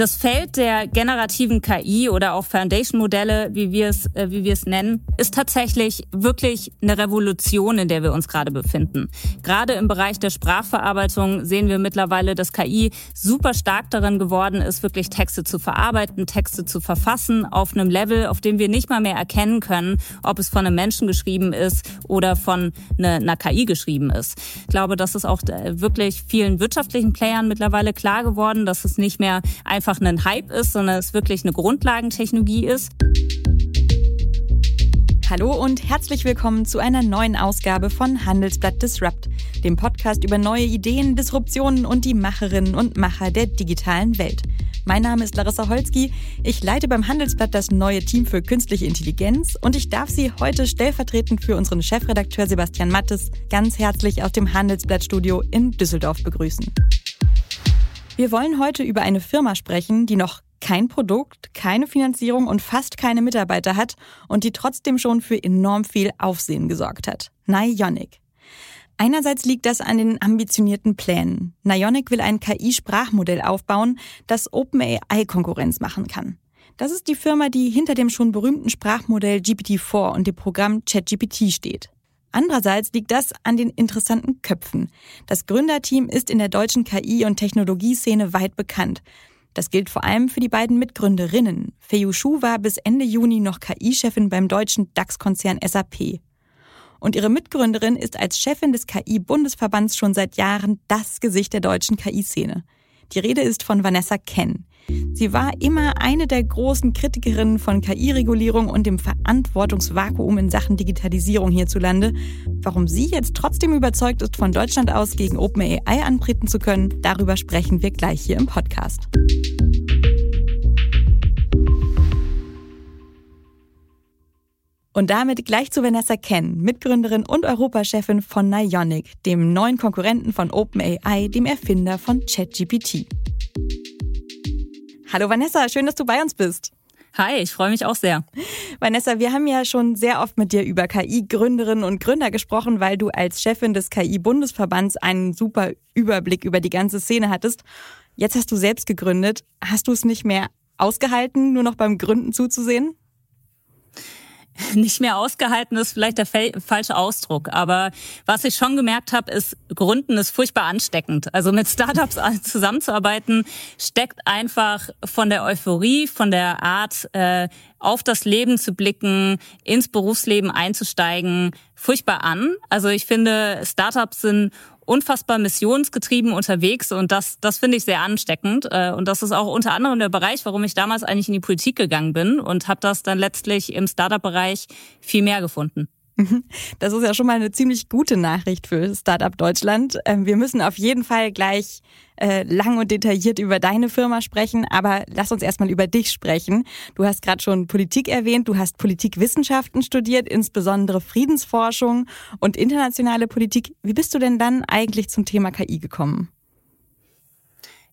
Das Feld der generativen KI oder auch Foundation-Modelle, wie wir es, äh, wie wir es nennen, ist tatsächlich wirklich eine Revolution, in der wir uns gerade befinden. Gerade im Bereich der Sprachverarbeitung sehen wir mittlerweile, dass KI super stark darin geworden ist, wirklich Texte zu verarbeiten, Texte zu verfassen auf einem Level, auf dem wir nicht mal mehr erkennen können, ob es von einem Menschen geschrieben ist oder von einer KI geschrieben ist. Ich glaube, das ist auch äh, wirklich vielen wirtschaftlichen Playern mittlerweile klar geworden, dass es nicht mehr einfach einfach ein Hype ist, sondern es wirklich eine Grundlagentechnologie ist. Hallo und herzlich willkommen zu einer neuen Ausgabe von Handelsblatt Disrupt, dem Podcast über neue Ideen, Disruptionen und die Macherinnen und Macher der digitalen Welt. Mein Name ist Larissa Holzki. Ich leite beim Handelsblatt das neue Team für künstliche Intelligenz und ich darf Sie heute stellvertretend für unseren Chefredakteur Sebastian Mattes ganz herzlich aus dem Handelsblattstudio in Düsseldorf begrüßen. Wir wollen heute über eine Firma sprechen, die noch kein Produkt, keine Finanzierung und fast keine Mitarbeiter hat und die trotzdem schon für enorm viel Aufsehen gesorgt hat. Nionic. Einerseits liegt das an den ambitionierten Plänen. Nionic will ein KI-Sprachmodell aufbauen, das OpenAI Konkurrenz machen kann. Das ist die Firma, die hinter dem schon berühmten Sprachmodell GPT-4 und dem Programm ChatGPT steht. Andererseits liegt das an den interessanten Köpfen. Das Gründerteam ist in der deutschen KI- und Technologieszene weit bekannt. Das gilt vor allem für die beiden Mitgründerinnen. Fei Shu war bis Ende Juni noch KI-Chefin beim deutschen DAX-Konzern SAP. Und ihre Mitgründerin ist als Chefin des KI-Bundesverbands schon seit Jahren das Gesicht der deutschen KI-Szene. Die Rede ist von Vanessa Ken. Sie war immer eine der großen Kritikerinnen von KI-Regulierung und dem Verantwortungsvakuum in Sachen Digitalisierung hierzulande. Warum sie jetzt trotzdem überzeugt ist, von Deutschland aus gegen OpenAI antreten zu können, darüber sprechen wir gleich hier im Podcast. Und damit gleich zu Vanessa Ken, Mitgründerin und Europachefin von Nionic, dem neuen Konkurrenten von OpenAI, dem Erfinder von ChatGPT. Hallo Vanessa, schön, dass du bei uns bist. Hi, ich freue mich auch sehr. Vanessa, wir haben ja schon sehr oft mit dir über KI-Gründerinnen und Gründer gesprochen, weil du als Chefin des KI-Bundesverbands einen super Überblick über die ganze Szene hattest. Jetzt hast du selbst gegründet. Hast du es nicht mehr ausgehalten, nur noch beim Gründen zuzusehen? nicht mehr ausgehalten ist vielleicht der falsche Ausdruck. Aber was ich schon gemerkt habe, ist, Gründen ist furchtbar ansteckend. Also mit Startups zusammenzuarbeiten, steckt einfach von der Euphorie, von der Art, äh, auf das Leben zu blicken, ins Berufsleben einzusteigen, furchtbar an. Also ich finde, Startups sind unfassbar missionsgetrieben unterwegs und das, das finde ich sehr ansteckend. Äh, und das ist auch unter anderem der Bereich, warum ich damals eigentlich in die Politik gegangen bin und habe das dann letztlich im Startup-Bereich viel mehr gefunden. Das ist ja schon mal eine ziemlich gute Nachricht für Startup Deutschland. Ähm, wir müssen auf jeden Fall gleich äh, lang und detailliert über deine Firma sprechen, aber lass uns erstmal über dich sprechen. Du hast gerade schon Politik erwähnt, du hast Politikwissenschaften studiert, insbesondere Friedensforschung und internationale Politik. Wie bist du denn dann eigentlich zum Thema KI gekommen?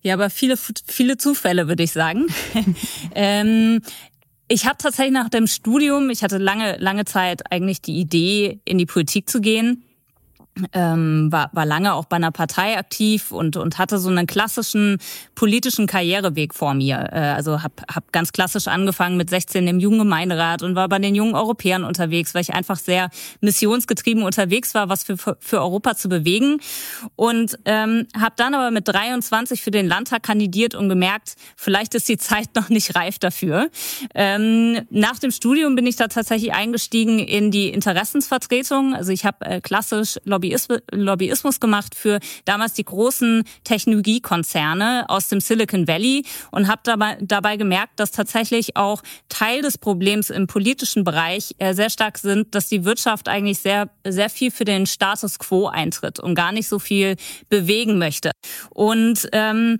Ja, aber viele, viele Zufälle, würde ich sagen. ähm, ich habe tatsächlich nach dem Studium, ich hatte lange, lange Zeit eigentlich die Idee, in die Politik zu gehen ähm, war, war lange auch bei einer Partei aktiv und, und hatte so einen klassischen politischen Karriereweg vor mir. Äh, also habe hab ganz klassisch angefangen mit 16 im Jugendgemeinderat und war bei den jungen Europäern unterwegs, weil ich einfach sehr missionsgetrieben unterwegs war, was für, für Europa zu bewegen. Und ähm, habe dann aber mit 23 für den Landtag kandidiert und gemerkt, vielleicht ist die Zeit noch nicht reif dafür. Ähm, nach dem Studium bin ich da tatsächlich eingestiegen in die Interessensvertretung. Also ich habe äh, klassisch Lobby Lobbyismus gemacht für damals die großen Technologiekonzerne aus dem Silicon Valley und habe dabei, dabei gemerkt, dass tatsächlich auch Teil des Problems im politischen Bereich äh, sehr stark sind, dass die Wirtschaft eigentlich sehr, sehr viel für den Status quo eintritt und gar nicht so viel bewegen möchte. Und ähm,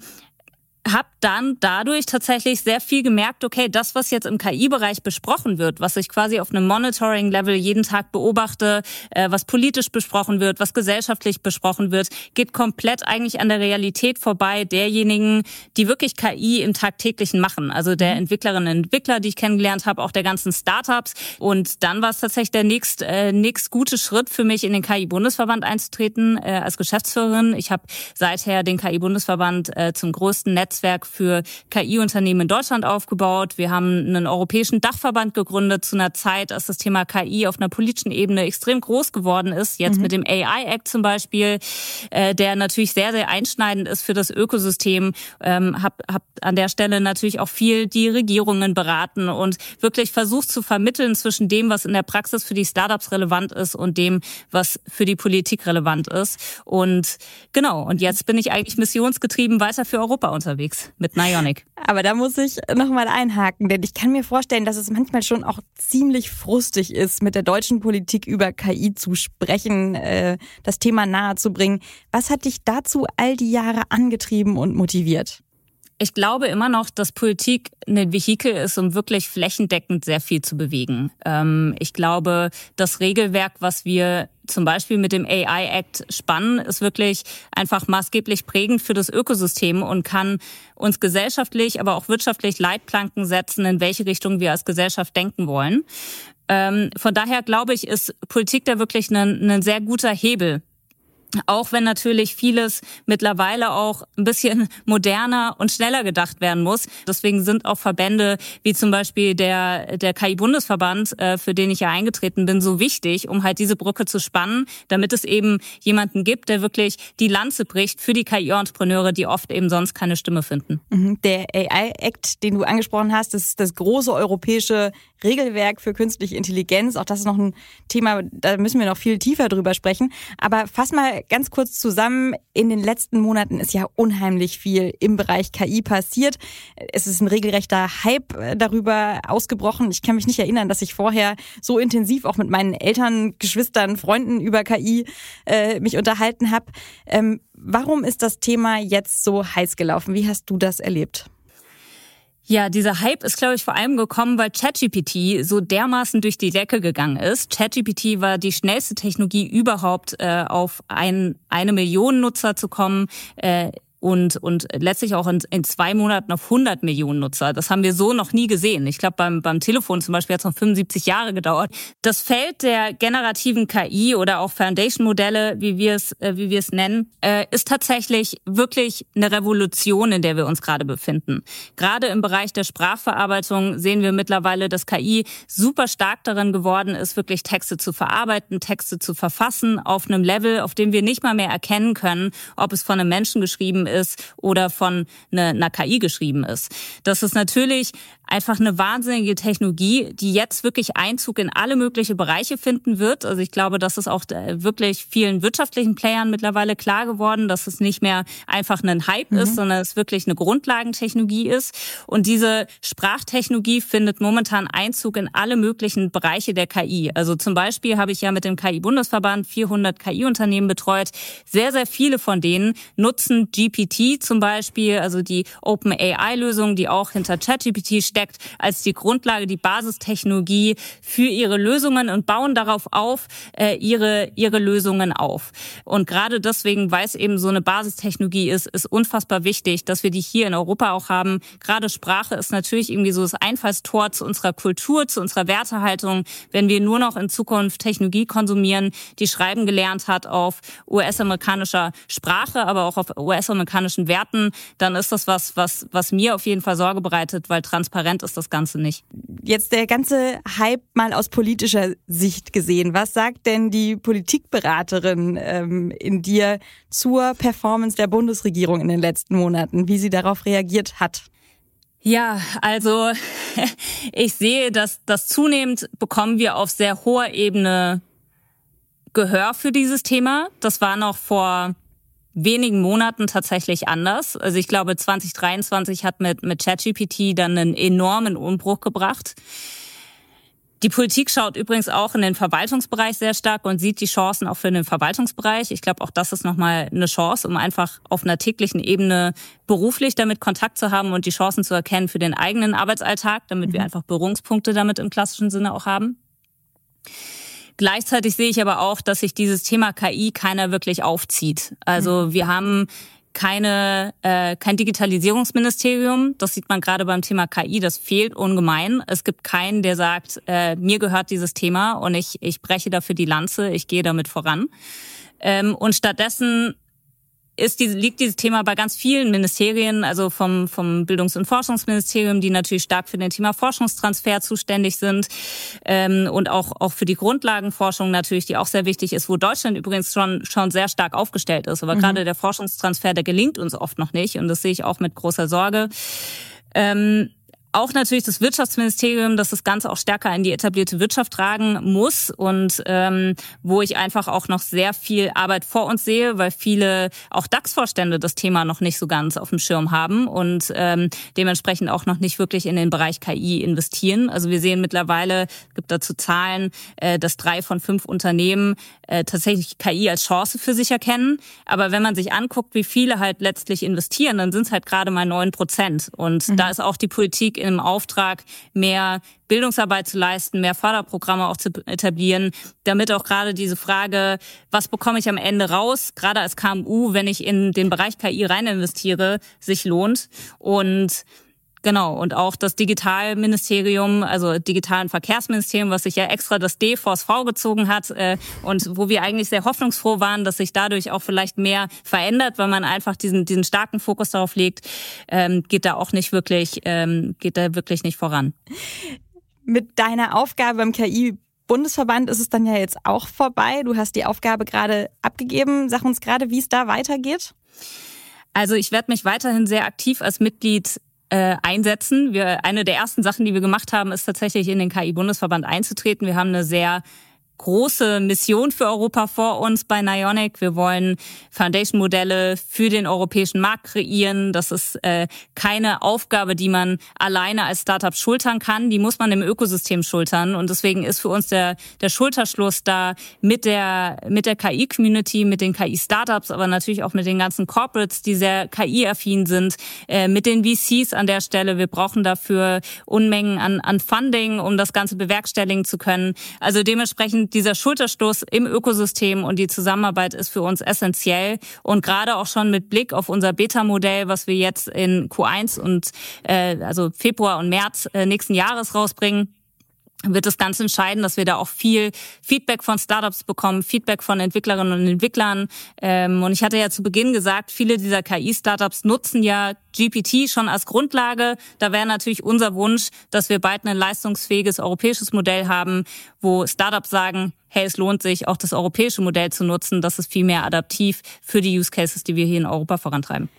habe dann dadurch tatsächlich sehr viel gemerkt, okay, das, was jetzt im KI-Bereich besprochen wird, was ich quasi auf einem Monitoring-Level jeden Tag beobachte, äh, was politisch besprochen wird, was gesellschaftlich besprochen wird, geht komplett eigentlich an der Realität vorbei derjenigen, die wirklich KI im Tagtäglichen machen. Also der mhm. Entwicklerinnen und Entwickler, die ich kennengelernt habe, auch der ganzen Startups. Und dann war es tatsächlich der nächst, äh, nächst gute Schritt für mich, in den KI-Bundesverband einzutreten äh, als Geschäftsführerin. Ich habe seither den KI-Bundesverband äh, zum größten Netz Netzwerk für KI-Unternehmen in Deutschland aufgebaut. Wir haben einen europäischen Dachverband gegründet zu einer Zeit, als das Thema KI auf einer politischen Ebene extrem groß geworden ist. Jetzt mhm. mit dem AI Act zum Beispiel, äh, der natürlich sehr, sehr einschneidend ist für das Ökosystem. Ähm, hab, hab an der Stelle natürlich auch viel die Regierungen beraten und wirklich versucht zu vermitteln zwischen dem, was in der Praxis für die Startups relevant ist und dem, was für die Politik relevant ist. Und genau, und jetzt bin ich eigentlich missionsgetrieben weiter für Europa unterwegs mit Nionic. Aber da muss ich nochmal einhaken, denn ich kann mir vorstellen, dass es manchmal schon auch ziemlich frustig ist, mit der deutschen Politik über KI zu sprechen, äh, das Thema nahezubringen. Was hat dich dazu all die Jahre angetrieben und motiviert? Ich glaube immer noch, dass Politik ein Vehikel ist, um wirklich flächendeckend sehr viel zu bewegen. Ähm, ich glaube, das Regelwerk, was wir zum Beispiel mit dem AI Act spannen, ist wirklich einfach maßgeblich prägend für das Ökosystem und kann uns gesellschaftlich, aber auch wirtschaftlich Leitplanken setzen, in welche Richtung wir als Gesellschaft denken wollen. Ähm, von daher glaube ich, ist Politik da wirklich ein, ein sehr guter Hebel auch wenn natürlich vieles mittlerweile auch ein bisschen moderner und schneller gedacht werden muss. Deswegen sind auch Verbände wie zum Beispiel der, der KI-Bundesverband, äh, für den ich ja eingetreten bin, so wichtig, um halt diese Brücke zu spannen, damit es eben jemanden gibt, der wirklich die Lanze bricht für die KI-Entrepreneure, die oft eben sonst keine Stimme finden. Mhm. Der AI-Act, den du angesprochen hast, das ist das große europäische Regelwerk für künstliche Intelligenz. Auch das ist noch ein Thema, da müssen wir noch viel tiefer drüber sprechen. Aber fass mal ganz kurz zusammen. In den letzten Monaten ist ja unheimlich viel im Bereich KI passiert. Es ist ein regelrechter Hype äh, darüber ausgebrochen. Ich kann mich nicht erinnern, dass ich vorher so intensiv auch mit meinen Eltern, Geschwistern, Freunden über KI äh, mich unterhalten habe. Ähm, warum ist das Thema jetzt so heiß gelaufen? Wie hast du das erlebt? Ja, dieser Hype ist, glaube ich, vor allem gekommen, weil ChatGPT so dermaßen durch die Decke gegangen ist. ChatGPT war die schnellste Technologie überhaupt, äh, auf ein, eine Million Nutzer zu kommen. Äh, und, und letztlich auch in, in zwei Monaten auf 100 Millionen Nutzer. Das haben wir so noch nie gesehen. Ich glaube, beim, beim Telefon zum Beispiel hat es noch 75 Jahre gedauert. Das Feld der generativen KI oder auch Foundation-Modelle, wie wir es äh, wie wir es nennen, äh, ist tatsächlich wirklich eine Revolution, in der wir uns gerade befinden. Gerade im Bereich der Sprachverarbeitung sehen wir mittlerweile, dass KI super stark darin geworden ist, wirklich Texte zu verarbeiten, Texte zu verfassen auf einem Level, auf dem wir nicht mal mehr erkennen können, ob es von einem Menschen geschrieben ist oder von einer KI geschrieben ist. Das ist natürlich einfach eine wahnsinnige Technologie, die jetzt wirklich Einzug in alle möglichen Bereiche finden wird. Also ich glaube, das ist auch äh, wirklich vielen wirtschaftlichen Playern mittlerweile klar geworden, dass es nicht mehr einfach ein Hype mhm. ist, sondern es wirklich eine Grundlagentechnologie ist. Und diese Sprachtechnologie findet momentan Einzug in alle möglichen Bereiche der KI. Also zum Beispiel habe ich ja mit dem KI-Bundesverband 400 KI-Unternehmen betreut. Sehr, sehr viele von denen nutzen GPT zum Beispiel, also die OpenAI-Lösung, die auch hinter ChatGPT steckt, als die Grundlage, die Basistechnologie für ihre Lösungen und bauen darauf auf, äh, ihre, ihre Lösungen auf. Und gerade deswegen, weil es eben so eine Basistechnologie ist, ist unfassbar wichtig, dass wir die hier in Europa auch haben. Gerade Sprache ist natürlich irgendwie so das Einfallstor zu unserer Kultur, zu unserer Wertehaltung. Wenn wir nur noch in Zukunft Technologie konsumieren, die schreiben gelernt hat auf US-amerikanischer Sprache, aber auch auf US-amerikanischer amerikanischen Werten, dann ist das was, was, was mir auf jeden Fall Sorge bereitet, weil transparent ist das Ganze nicht. Jetzt der ganze Hype mal aus politischer Sicht gesehen. Was sagt denn die Politikberaterin ähm, in dir zur Performance der Bundesregierung in den letzten Monaten, wie sie darauf reagiert hat? Ja, also ich sehe, dass das zunehmend bekommen wir auf sehr hoher Ebene Gehör für dieses Thema. Das war noch vor wenigen Monaten tatsächlich anders. Also ich glaube, 2023 hat mit, mit ChatGPT dann einen enormen Umbruch gebracht. Die Politik schaut übrigens auch in den Verwaltungsbereich sehr stark und sieht die Chancen auch für den Verwaltungsbereich. Ich glaube, auch das ist nochmal eine Chance, um einfach auf einer täglichen Ebene beruflich damit Kontakt zu haben und die Chancen zu erkennen für den eigenen Arbeitsalltag, damit mhm. wir einfach Berührungspunkte damit im klassischen Sinne auch haben. Gleichzeitig sehe ich aber auch, dass sich dieses Thema KI keiner wirklich aufzieht. Also mhm. wir haben keine äh, kein Digitalisierungsministerium. Das sieht man gerade beim Thema KI. Das fehlt ungemein. Es gibt keinen, der sagt, äh, mir gehört dieses Thema und ich ich breche dafür die Lanze. Ich gehe damit voran. Ähm, und stattdessen ist diese, liegt dieses Thema bei ganz vielen Ministerien, also vom, vom Bildungs- und Forschungsministerium, die natürlich stark für den Thema Forschungstransfer zuständig sind ähm, und auch, auch für die Grundlagenforschung natürlich, die auch sehr wichtig ist, wo Deutschland übrigens schon, schon sehr stark aufgestellt ist. Aber mhm. gerade der Forschungstransfer, der gelingt uns oft noch nicht und das sehe ich auch mit großer Sorge. Ähm, auch natürlich das Wirtschaftsministerium, das das Ganze auch stärker in die etablierte Wirtschaft tragen muss und ähm, wo ich einfach auch noch sehr viel Arbeit vor uns sehe, weil viele auch DAX-Vorstände das Thema noch nicht so ganz auf dem Schirm haben und ähm, dementsprechend auch noch nicht wirklich in den Bereich KI investieren. Also wir sehen mittlerweile, gibt dazu Zahlen, äh, dass drei von fünf Unternehmen äh, tatsächlich KI als Chance für sich erkennen. Aber wenn man sich anguckt, wie viele halt letztlich investieren, dann sind es halt gerade mal neun Prozent. Und mhm. da ist auch die Politik im Auftrag, mehr Bildungsarbeit zu leisten, mehr Förderprogramme auch zu etablieren, damit auch gerade diese Frage, was bekomme ich am Ende raus, gerade als KMU, wenn ich in den Bereich KI rein investiere, sich lohnt. Und Genau, und auch das Digitalministerium, also Digitalen Verkehrsministerium, was sich ja extra das D vors V gezogen hat äh, und wo wir eigentlich sehr hoffnungsfroh waren, dass sich dadurch auch vielleicht mehr verändert, weil man einfach diesen, diesen starken Fokus darauf legt, ähm, geht da auch nicht wirklich, ähm, geht da wirklich nicht voran. Mit deiner Aufgabe im KI Bundesverband ist es dann ja jetzt auch vorbei. Du hast die Aufgabe gerade abgegeben. Sag uns gerade, wie es da weitergeht. Also ich werde mich weiterhin sehr aktiv als Mitglied äh, einsetzen. Wir, eine der ersten Sachen, die wir gemacht haben, ist tatsächlich in den KI-Bundesverband einzutreten. Wir haben eine sehr große Mission für Europa vor uns bei Nionic. Wir wollen Foundation-Modelle für den europäischen Markt kreieren. Das ist äh, keine Aufgabe, die man alleine als Startup schultern kann. Die muss man im Ökosystem schultern. Und deswegen ist für uns der, der Schulterschluss da mit der, mit der KI-Community, mit den KI-Startups, aber natürlich auch mit den ganzen Corporates, die sehr KI-affin sind, äh, mit den VCs an der Stelle. Wir brauchen dafür Unmengen an, an Funding, um das Ganze bewerkstelligen zu können. Also dementsprechend dieser Schulterstoß im Ökosystem und die Zusammenarbeit ist für uns essentiell. Und gerade auch schon mit Blick auf unser Beta-Modell, was wir jetzt in Q1 und äh, also Februar und März äh, nächsten Jahres rausbringen, wird es ganz entscheidend, dass wir da auch viel Feedback von Startups bekommen, Feedback von Entwicklerinnen und Entwicklern. Ähm, und ich hatte ja zu Beginn gesagt, viele dieser KI-Startups nutzen ja GPT schon als Grundlage. Da wäre natürlich unser Wunsch, dass wir bald ein leistungsfähiges europäisches Modell haben, wo Startups sagen, hey, es lohnt sich, auch das europäische Modell zu nutzen. Das ist viel mehr adaptiv für die Use Cases, die wir hier in Europa vorantreiben.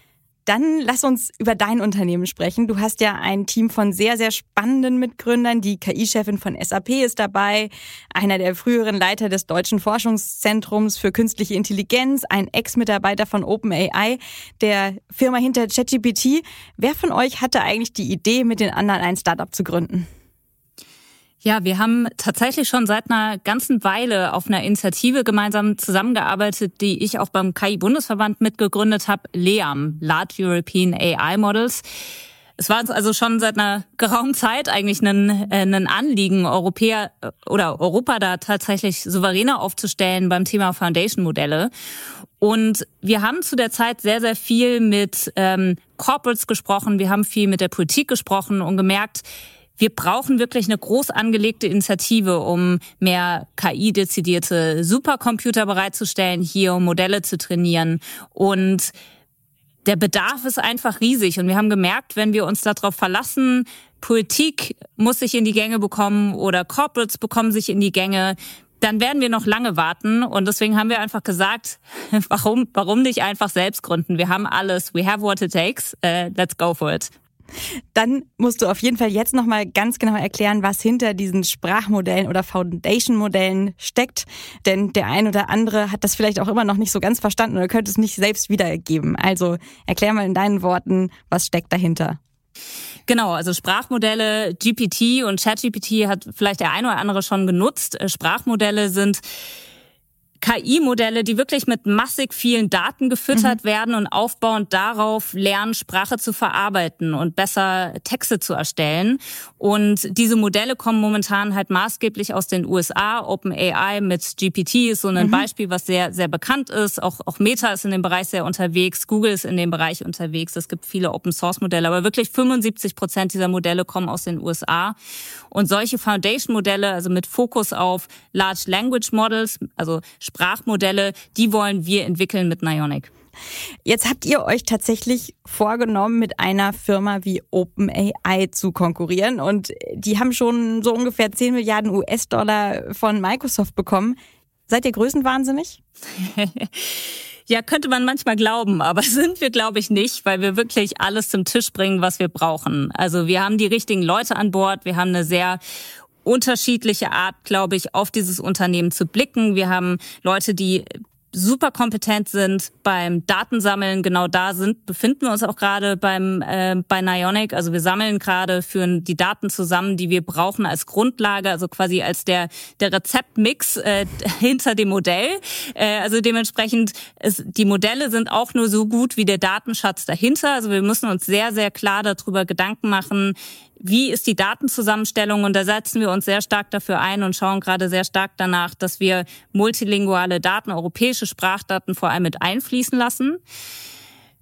Dann lass uns über dein Unternehmen sprechen. Du hast ja ein Team von sehr, sehr spannenden Mitgründern. Die KI-Chefin von SAP ist dabei, einer der früheren Leiter des Deutschen Forschungszentrums für künstliche Intelligenz, ein Ex-Mitarbeiter von OpenAI, der Firma hinter ChatGPT. Wer von euch hatte eigentlich die Idee, mit den anderen ein Startup zu gründen? Ja, wir haben tatsächlich schon seit einer ganzen Weile auf einer Initiative gemeinsam zusammengearbeitet, die ich auch beim KI-Bundesverband mitgegründet habe, LEAM, Large European AI Models. Es war uns also schon seit einer geraumen Zeit eigentlich ein, äh, ein Anliegen, Europäer äh, oder Europa da tatsächlich souveräner aufzustellen beim Thema Foundation-Modelle. Und wir haben zu der Zeit sehr, sehr viel mit ähm, Corporates gesprochen, wir haben viel mit der Politik gesprochen und gemerkt, wir brauchen wirklich eine groß angelegte Initiative, um mehr KI-dezidierte Supercomputer bereitzustellen, hier um Modelle zu trainieren. Und der Bedarf ist einfach riesig. Und wir haben gemerkt, wenn wir uns darauf verlassen, Politik muss sich in die Gänge bekommen oder Corporates bekommen sich in die Gänge, dann werden wir noch lange warten. Und deswegen haben wir einfach gesagt, warum, warum nicht einfach selbst gründen? Wir haben alles. We have what it takes. Uh, let's go for it. Dann musst du auf jeden Fall jetzt nochmal ganz genau erklären, was hinter diesen Sprachmodellen oder Foundation-Modellen steckt. Denn der ein oder andere hat das vielleicht auch immer noch nicht so ganz verstanden oder könnte es nicht selbst wiedergeben. Also erklär mal in deinen Worten, was steckt dahinter. Genau, also Sprachmodelle, GPT und ChatGPT hat vielleicht der eine oder andere schon genutzt. Äh, Sprachmodelle sind KI-Modelle, die wirklich mit massig vielen Daten gefüttert mhm. werden und aufbauend darauf lernen, Sprache zu verarbeiten und besser Texte zu erstellen. Und diese Modelle kommen momentan halt maßgeblich aus den USA. OpenAI mit GPT ist so ein mhm. Beispiel, was sehr, sehr bekannt ist. Auch, auch Meta ist in dem Bereich sehr unterwegs. Google ist in dem Bereich unterwegs. Es gibt viele Open-Source-Modelle, aber wirklich 75 Prozent dieser Modelle kommen aus den USA. Und solche Foundation-Modelle, also mit Fokus auf Large Language Models, also Sprachmodelle, die wollen wir entwickeln mit Nionic. Jetzt habt ihr euch tatsächlich vorgenommen, mit einer Firma wie OpenAI zu konkurrieren und die haben schon so ungefähr 10 Milliarden US-Dollar von Microsoft bekommen. Seid ihr größenwahnsinnig? Ja, könnte man manchmal glauben, aber sind wir, glaube ich, nicht, weil wir wirklich alles zum Tisch bringen, was wir brauchen. Also wir haben die richtigen Leute an Bord, wir haben eine sehr unterschiedliche Art, glaube ich, auf dieses Unternehmen zu blicken. Wir haben Leute, die super kompetent sind beim Datensammeln. Genau da sind befinden wir uns auch gerade beim äh, bei Nionic. Also wir sammeln gerade führen die Daten zusammen, die wir brauchen als Grundlage, also quasi als der der Rezeptmix äh, hinter dem Modell. Äh, also dementsprechend ist, die Modelle sind auch nur so gut wie der Datenschatz dahinter. Also wir müssen uns sehr sehr klar darüber Gedanken machen, wie ist die Datenzusammenstellung? Und da setzen wir uns sehr stark dafür ein und schauen gerade sehr stark danach, dass wir multilinguale Daten, europäische Sprachdaten vor allem mit einfließen lassen.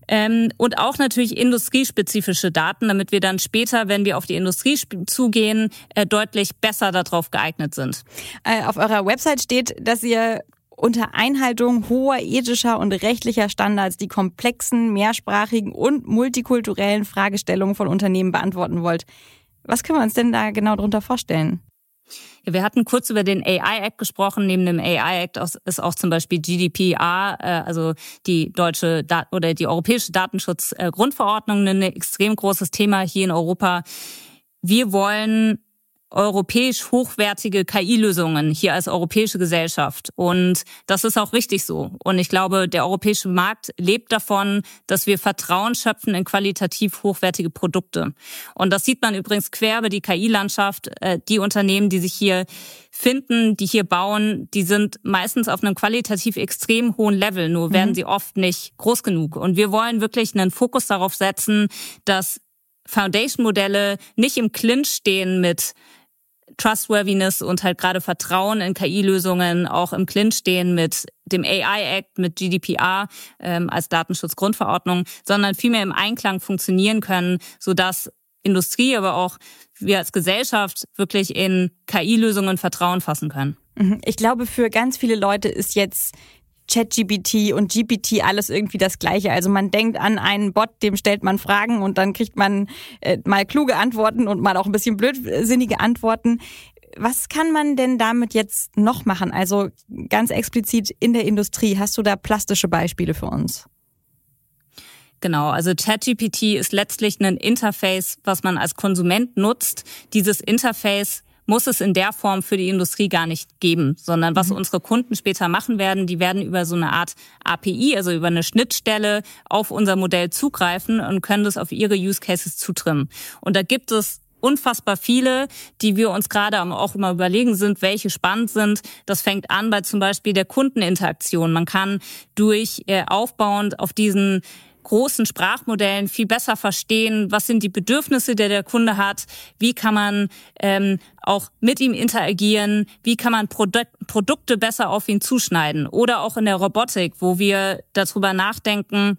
Ähm, und auch natürlich industriespezifische Daten, damit wir dann später, wenn wir auf die Industrie zugehen, äh, deutlich besser darauf geeignet sind. Äh, auf eurer Website steht, dass ihr unter Einhaltung hoher ethischer und rechtlicher Standards die komplexen, mehrsprachigen und multikulturellen Fragestellungen von Unternehmen beantworten wollt. Was können wir uns denn da genau darunter vorstellen? Wir hatten kurz über den AI Act gesprochen. Neben dem AI Act ist auch zum Beispiel GDPR, äh, also die deutsche oder die europäische Datenschutzgrundverordnung, ein extrem großes Thema hier in Europa. Wir wollen europäisch hochwertige KI-Lösungen hier als europäische Gesellschaft. Und das ist auch richtig so. Und ich glaube, der europäische Markt lebt davon, dass wir Vertrauen schöpfen in qualitativ hochwertige Produkte. Und das sieht man übrigens quer über die KI-Landschaft. Äh, die Unternehmen, die sich hier finden, die hier bauen, die sind meistens auf einem qualitativ extrem hohen Level, nur werden mhm. sie oft nicht groß genug. Und wir wollen wirklich einen Fokus darauf setzen, dass Foundation-Modelle nicht im Clinch stehen mit Trustworthiness und halt gerade Vertrauen in KI-Lösungen auch im Clinch stehen mit dem AI-Act, mit GDPR ähm, als Datenschutzgrundverordnung, sondern vielmehr im Einklang funktionieren können, sodass Industrie, aber auch wir als Gesellschaft wirklich in KI-Lösungen Vertrauen fassen können. Mhm. Ich glaube, für ganz viele Leute ist jetzt ChatGPT und GPT alles irgendwie das Gleiche. Also man denkt an einen Bot, dem stellt man Fragen und dann kriegt man äh, mal kluge Antworten und mal auch ein bisschen blödsinnige Antworten. Was kann man denn damit jetzt noch machen? Also ganz explizit in der Industrie. Hast du da plastische Beispiele für uns? Genau, also ChatGPT ist letztlich ein Interface, was man als Konsument nutzt. Dieses Interface muss es in der Form für die Industrie gar nicht geben, sondern was mhm. unsere Kunden später machen werden, die werden über so eine Art API, also über eine Schnittstelle auf unser Modell zugreifen und können das auf ihre Use Cases zutrimmen. Und da gibt es unfassbar viele, die wir uns gerade auch immer überlegen sind, welche spannend sind. Das fängt an bei zum Beispiel der Kundeninteraktion. Man kann durch äh, aufbauend auf diesen großen Sprachmodellen viel besser verstehen, was sind die Bedürfnisse, die der Kunde hat, wie kann man ähm, auch mit ihm interagieren, wie kann man Produk Produkte besser auf ihn zuschneiden oder auch in der Robotik, wo wir darüber nachdenken,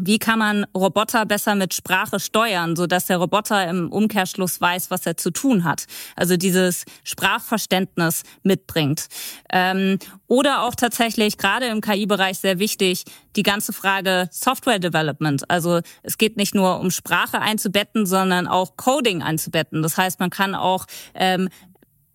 wie kann man Roboter besser mit Sprache steuern, so dass der Roboter im Umkehrschluss weiß, was er zu tun hat? Also dieses Sprachverständnis mitbringt. Ähm, oder auch tatsächlich gerade im KI-Bereich sehr wichtig die ganze Frage Software Development. Also es geht nicht nur um Sprache einzubetten, sondern auch Coding einzubetten. Das heißt, man kann auch ähm,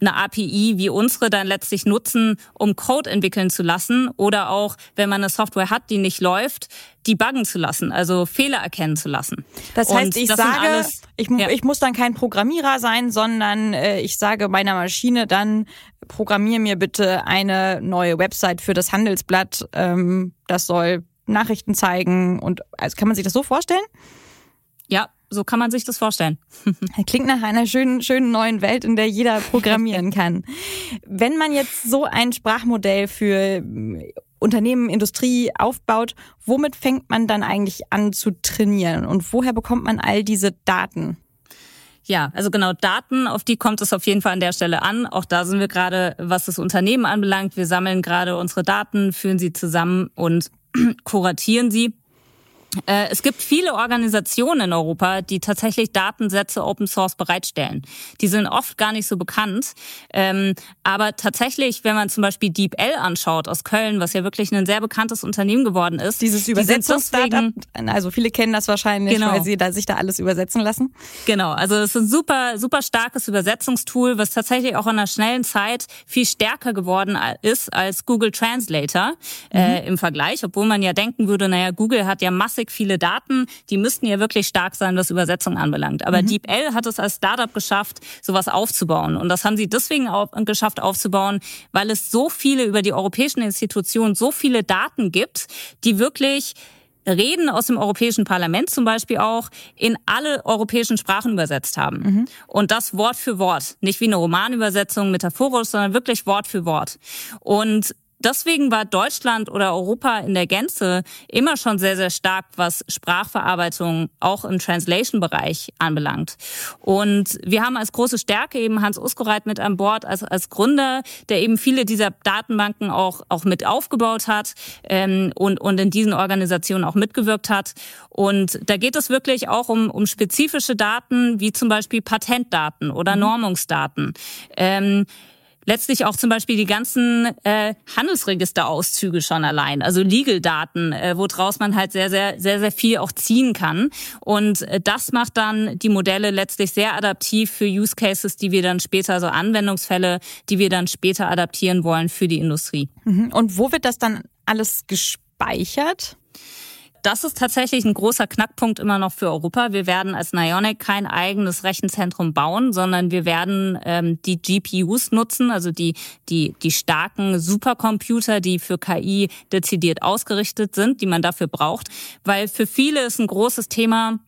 eine API wie unsere dann letztlich nutzen, um Code entwickeln zu lassen oder auch, wenn man eine Software hat, die nicht läuft, die buggen zu lassen, also Fehler erkennen zu lassen. Das heißt, ich das sage, alles, ich, ja. ich, muss dann kein Programmierer sein, sondern äh, ich sage meiner Maschine dann, programmier mir bitte eine neue Website für das Handelsblatt. Ähm, das soll Nachrichten zeigen und also kann man sich das so vorstellen? So kann man sich das vorstellen. Klingt nach einer schönen, schönen neuen Welt, in der jeder programmieren kann. Wenn man jetzt so ein Sprachmodell für äh, Unternehmen, Industrie aufbaut, womit fängt man dann eigentlich an zu trainieren und woher bekommt man all diese Daten? Ja, also genau Daten, auf die kommt es auf jeden Fall an der Stelle an. Auch da sind wir gerade, was das Unternehmen anbelangt. Wir sammeln gerade unsere Daten, führen sie zusammen und kuratieren sie. Äh, es gibt viele Organisationen in Europa, die tatsächlich Datensätze Open Source bereitstellen. Die sind oft gar nicht so bekannt. Ähm, aber tatsächlich, wenn man zum Beispiel DeepL anschaut aus Köln, was ja wirklich ein sehr bekanntes Unternehmen geworden ist. Dieses Übersetzungs-Startup, also viele kennen das wahrscheinlich, genau. weil sie da, sich da alles übersetzen lassen. Genau, also es ist ein super, super starkes Übersetzungstool, was tatsächlich auch in einer schnellen Zeit viel stärker geworden ist als Google Translator äh, mhm. im Vergleich, obwohl man ja denken würde, naja, Google hat ja massiv massig viele Daten, die müssten ja wirklich stark sein, was Übersetzung anbelangt. Aber mhm. DeepL hat es als Startup geschafft, sowas aufzubauen. Und das haben sie deswegen auch geschafft aufzubauen, weil es so viele über die europäischen Institutionen, so viele Daten gibt, die wirklich Reden aus dem Europäischen Parlament zum Beispiel auch in alle europäischen Sprachen übersetzt haben. Mhm. Und das Wort für Wort. Nicht wie eine Romanübersetzung metaphorisch, sondern wirklich Wort für Wort. Und deswegen war Deutschland oder Europa in der Gänze immer schon sehr, sehr stark, was Sprachverarbeitung auch im Translation-Bereich anbelangt. Und wir haben als große Stärke eben Hans Uskoreit mit an Bord als, als Gründer, der eben viele dieser Datenbanken auch, auch mit aufgebaut hat ähm, und, und in diesen Organisationen auch mitgewirkt hat. Und da geht es wirklich auch um, um spezifische Daten, wie zum Beispiel Patentdaten oder mhm. Normungsdaten. Ähm, letztlich auch zum Beispiel die ganzen äh, Handelsregisterauszüge schon allein, also Legal-Daten, äh, woraus man halt sehr, sehr, sehr, sehr viel auch ziehen kann. Und äh, das macht dann die Modelle letztlich sehr adaptiv für Use Cases, die wir dann später, also Anwendungsfälle, die wir dann später adaptieren wollen für die Industrie. Mhm. Und wo wird das dann alles gespeichert? Das ist tatsächlich ein großer Knackpunkt immer noch für Europa. Wir werden als Nionic kein eigenes Rechenzentrum bauen, sondern wir werden ähm, die GPUs nutzen, also die, die, die starken Supercomputer, die für KI dezidiert ausgerichtet sind, die man dafür braucht. Weil für viele ist ein großes Thema,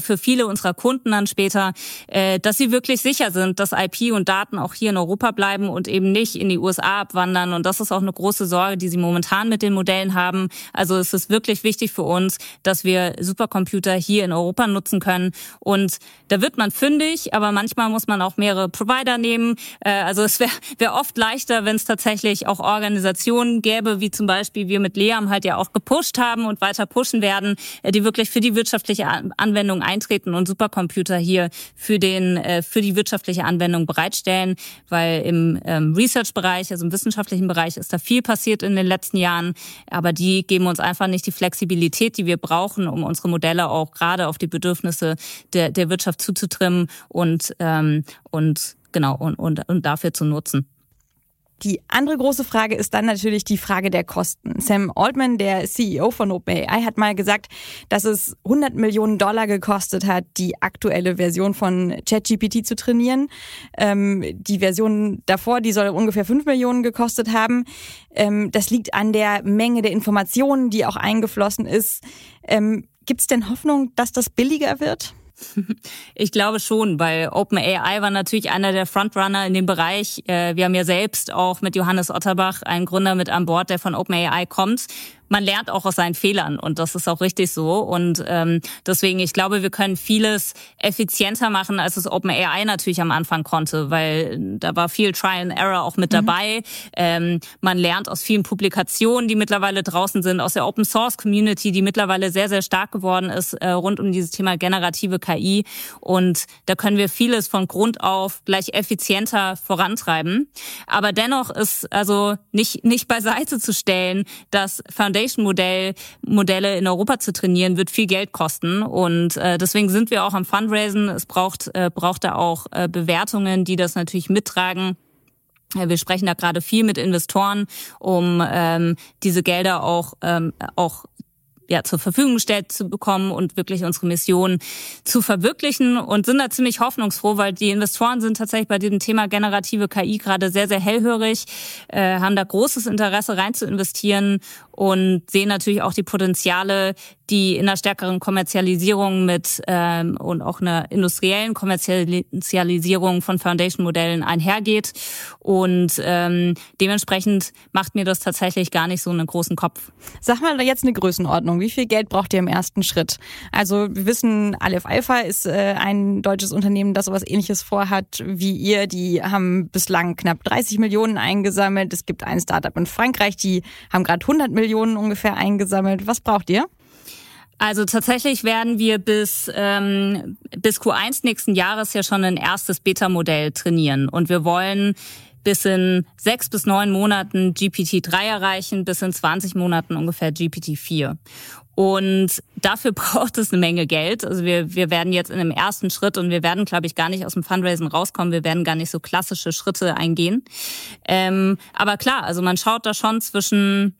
für viele unserer Kunden dann später, äh, dass sie wirklich sicher sind, dass IP und Daten auch hier in Europa bleiben und eben nicht in die USA abwandern. Und das ist auch eine große Sorge, die sie momentan mit den Modellen haben. Also es ist wirklich wichtig für uns, dass wir Supercomputer hier in Europa nutzen können. Und da wird man fündig, aber manchmal muss man auch mehrere Provider nehmen. Äh, also es wäre wär oft leichter, wenn es tatsächlich auch Organisationen gäbe, wie zum Beispiel wir mit Leam halt ja auch gepusht haben und weiter pushen werden, die wirklich für die wirtschaftliche Anwendung Anwendung eintreten und Supercomputer hier für den äh, für die wirtschaftliche Anwendung bereitstellen, weil im ähm, Research-Bereich, also im wissenschaftlichen Bereich, ist da viel passiert in den letzten Jahren, aber die geben uns einfach nicht die Flexibilität, die wir brauchen, um unsere Modelle auch gerade auf die Bedürfnisse der, der Wirtschaft zuzutrimmen und ähm, und genau und, und, und dafür zu nutzen. Die andere große Frage ist dann natürlich die Frage der Kosten. Sam Altman, der CEO von OpenAI, hat mal gesagt, dass es 100 Millionen Dollar gekostet hat, die aktuelle Version von ChatGPT zu trainieren. Ähm, die Version davor, die soll ungefähr 5 Millionen gekostet haben. Ähm, das liegt an der Menge der Informationen, die auch eingeflossen ist. Ähm, Gibt es denn Hoffnung, dass das billiger wird? Ich glaube schon, weil OpenAI war natürlich einer der Frontrunner in dem Bereich. Äh, wir haben ja selbst auch mit Johannes Otterbach einen Gründer mit an Bord, der von OpenAI kommt man lernt auch aus seinen Fehlern und das ist auch richtig so. Und ähm, deswegen, ich glaube, wir können vieles effizienter machen, als es OpenAI natürlich am Anfang konnte, weil da war viel Trial and Error auch mit mhm. dabei. Ähm, man lernt aus vielen Publikationen, die mittlerweile draußen sind, aus der Open Source Community, die mittlerweile sehr, sehr stark geworden ist, äh, rund um dieses Thema generative KI. Und da können wir vieles von Grund auf gleich effizienter vorantreiben. Aber dennoch ist also nicht, nicht beiseite zu stellen, dass Foundation Foundation-Modell Modelle in Europa zu trainieren, wird viel Geld kosten. Und äh, deswegen sind wir auch am Fundraisen. Es braucht, äh, braucht da auch äh, Bewertungen, die das natürlich mittragen. Wir sprechen da gerade viel mit Investoren, um ähm, diese Gelder auch, ähm, auch ja, zur Verfügung gestellt zu bekommen und wirklich unsere Mission zu verwirklichen und sind da ziemlich hoffnungsfroh, weil die Investoren sind tatsächlich bei diesem Thema generative KI gerade sehr, sehr hellhörig, äh, haben da großes Interesse rein zu investieren und sehen natürlich auch die Potenziale, die in einer stärkeren Kommerzialisierung mit ähm, und auch einer industriellen Kommerzialisierung von Foundation-Modellen einhergeht. Und ähm, dementsprechend macht mir das tatsächlich gar nicht so einen großen Kopf. Sag mal jetzt eine Größenordnung. Wie viel Geld braucht ihr im ersten Schritt? Also wir wissen, Aleph Alpha ist äh, ein deutsches Unternehmen, das sowas ähnliches vorhat wie ihr. Die haben bislang knapp 30 Millionen eingesammelt. Es gibt ein Startup in Frankreich, die haben gerade 100 Millionen ungefähr eingesammelt. Was braucht ihr? Also tatsächlich werden wir bis, ähm, bis Q1 nächsten Jahres ja schon ein erstes Beta-Modell trainieren. Und wir wollen bis in sechs bis neun Monaten GPT-3 erreichen, bis in 20 Monaten ungefähr GPT-4. Und dafür braucht es eine Menge Geld. Also wir, wir werden jetzt in dem ersten Schritt und wir werden, glaube ich, gar nicht aus dem Fundraising rauskommen. Wir werden gar nicht so klassische Schritte eingehen. Ähm, aber klar, also man schaut da schon zwischen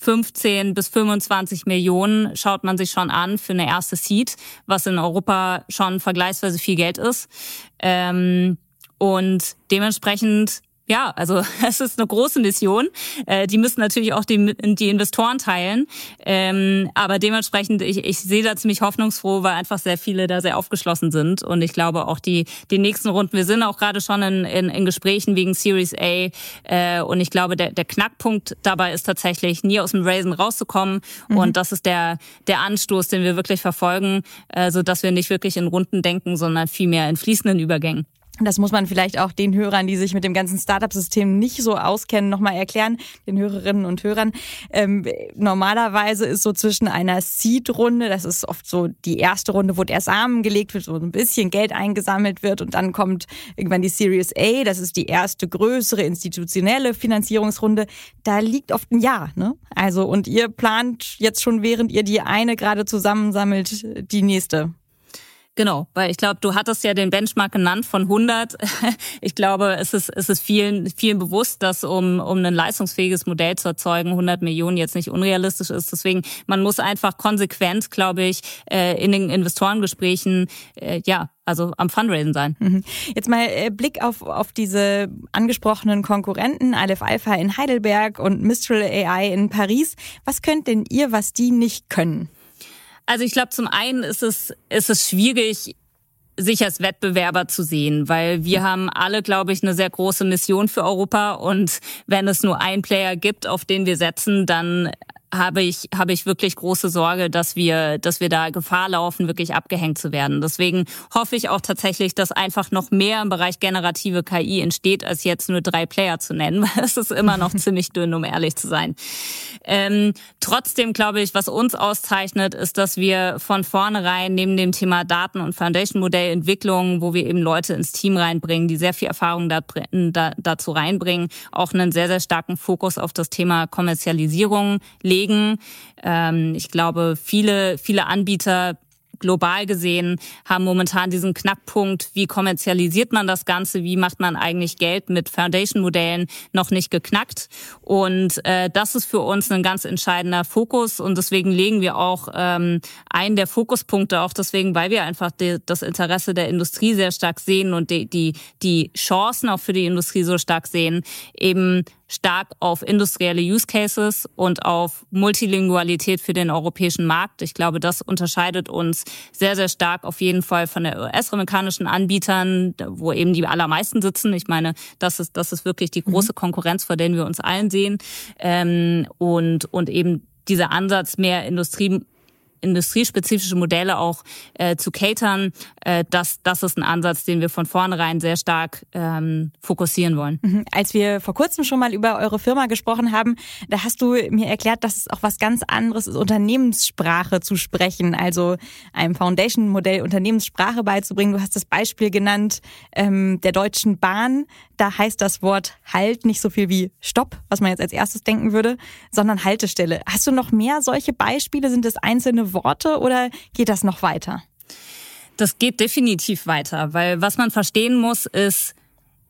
15 bis 25 Millionen schaut man sich schon an für eine erste Seed, was in Europa schon vergleichsweise viel Geld ist. Ähm, und dementsprechend ja, also es ist eine große Mission. Äh, die müssen natürlich auch die, die Investoren teilen. Ähm, aber dementsprechend, ich, ich sehe da ziemlich hoffnungsfroh, weil einfach sehr viele da sehr aufgeschlossen sind. Und ich glaube auch die, die nächsten Runden, wir sind auch gerade schon in, in, in Gesprächen wegen Series A. Äh, und ich glaube, der, der Knackpunkt dabei ist tatsächlich, nie aus dem Raisen rauszukommen. Mhm. Und das ist der, der Anstoß, den wir wirklich verfolgen, äh, so dass wir nicht wirklich in Runden denken, sondern vielmehr in fließenden Übergängen. Das muss man vielleicht auch den Hörern, die sich mit dem ganzen Startup-System nicht so auskennen, nochmal erklären, den Hörerinnen und Hörern. Ähm, normalerweise ist so zwischen einer Seed-Runde, das ist oft so die erste Runde, wo der Samen gelegt wird, wo ein bisschen Geld eingesammelt wird und dann kommt irgendwann die Series A, das ist die erste größere institutionelle Finanzierungsrunde. Da liegt oft ein Jahr, ne? Also, und ihr plant jetzt schon, während ihr die eine gerade zusammensammelt, die nächste. Genau, weil ich glaube, du hattest ja den Benchmark genannt von 100. Ich glaube, es ist, es ist vielen, vielen bewusst, dass um, um ein leistungsfähiges Modell zu erzeugen, 100 Millionen jetzt nicht unrealistisch ist. Deswegen, man muss einfach konsequent, glaube ich, äh, in den Investorengesprächen, äh, ja, also am Fundraisen sein. Mhm. Jetzt mal äh, Blick auf, auf diese angesprochenen Konkurrenten, Aleph Alpha in Heidelberg und Mistral AI in Paris. Was könnt denn ihr, was die nicht können? Also ich glaube, zum einen ist es, ist es schwierig, sich als Wettbewerber zu sehen, weil wir haben alle, glaube ich, eine sehr große Mission für Europa. Und wenn es nur einen Player gibt, auf den wir setzen, dann habe ich, habe ich wirklich große Sorge, dass wir, dass wir da Gefahr laufen, wirklich abgehängt zu werden. Deswegen hoffe ich auch tatsächlich, dass einfach noch mehr im Bereich generative KI entsteht, als jetzt nur drei Player zu nennen, weil es ist immer noch ziemlich dünn, um ehrlich zu sein. Ähm, trotzdem glaube ich, was uns auszeichnet, ist, dass wir von vornherein neben dem Thema Daten- und Foundation-Modellentwicklung, wo wir eben Leute ins Team reinbringen, die sehr viel Erfahrung da, da, dazu reinbringen, auch einen sehr, sehr starken Fokus auf das Thema Kommerzialisierung legen bewegen. Ähm, ich glaube, viele, viele Anbieter global gesehen haben momentan diesen Knackpunkt, wie kommerzialisiert man das Ganze, wie macht man eigentlich Geld mit Foundation-Modellen noch nicht geknackt. Und äh, das ist für uns ein ganz entscheidender Fokus und deswegen legen wir auch ähm, einen der Fokuspunkte, auch deswegen, weil wir einfach die, das Interesse der Industrie sehr stark sehen und die, die, die Chancen auch für die Industrie so stark sehen, eben stark auf industrielle Use Cases und auf Multilingualität für den europäischen Markt. Ich glaube, das unterscheidet uns sehr, sehr stark auf jeden Fall von der US-amerikanischen Anbietern, wo eben die allermeisten sitzen. Ich meine, das ist, das ist wirklich die große mhm. Konkurrenz, vor der wir uns allen sehen. Ähm, und, und eben dieser Ansatz, mehr Industrie industriespezifische Modelle auch äh, zu catern, äh, das, das ist ein Ansatz, den wir von vornherein sehr stark ähm, fokussieren wollen. Mhm. Als wir vor kurzem schon mal über eure Firma gesprochen haben, da hast du mir erklärt, dass es auch was ganz anderes ist, Unternehmenssprache zu sprechen, also einem Foundation-Modell Unternehmenssprache beizubringen. Du hast das Beispiel genannt ähm, der Deutschen Bahn. Da heißt das Wort Halt nicht so viel wie Stopp, was man jetzt als erstes denken würde, sondern Haltestelle. Hast du noch mehr solche Beispiele? Sind es einzelne Worte oder geht das noch weiter? Das geht definitiv weiter, weil was man verstehen muss, ist,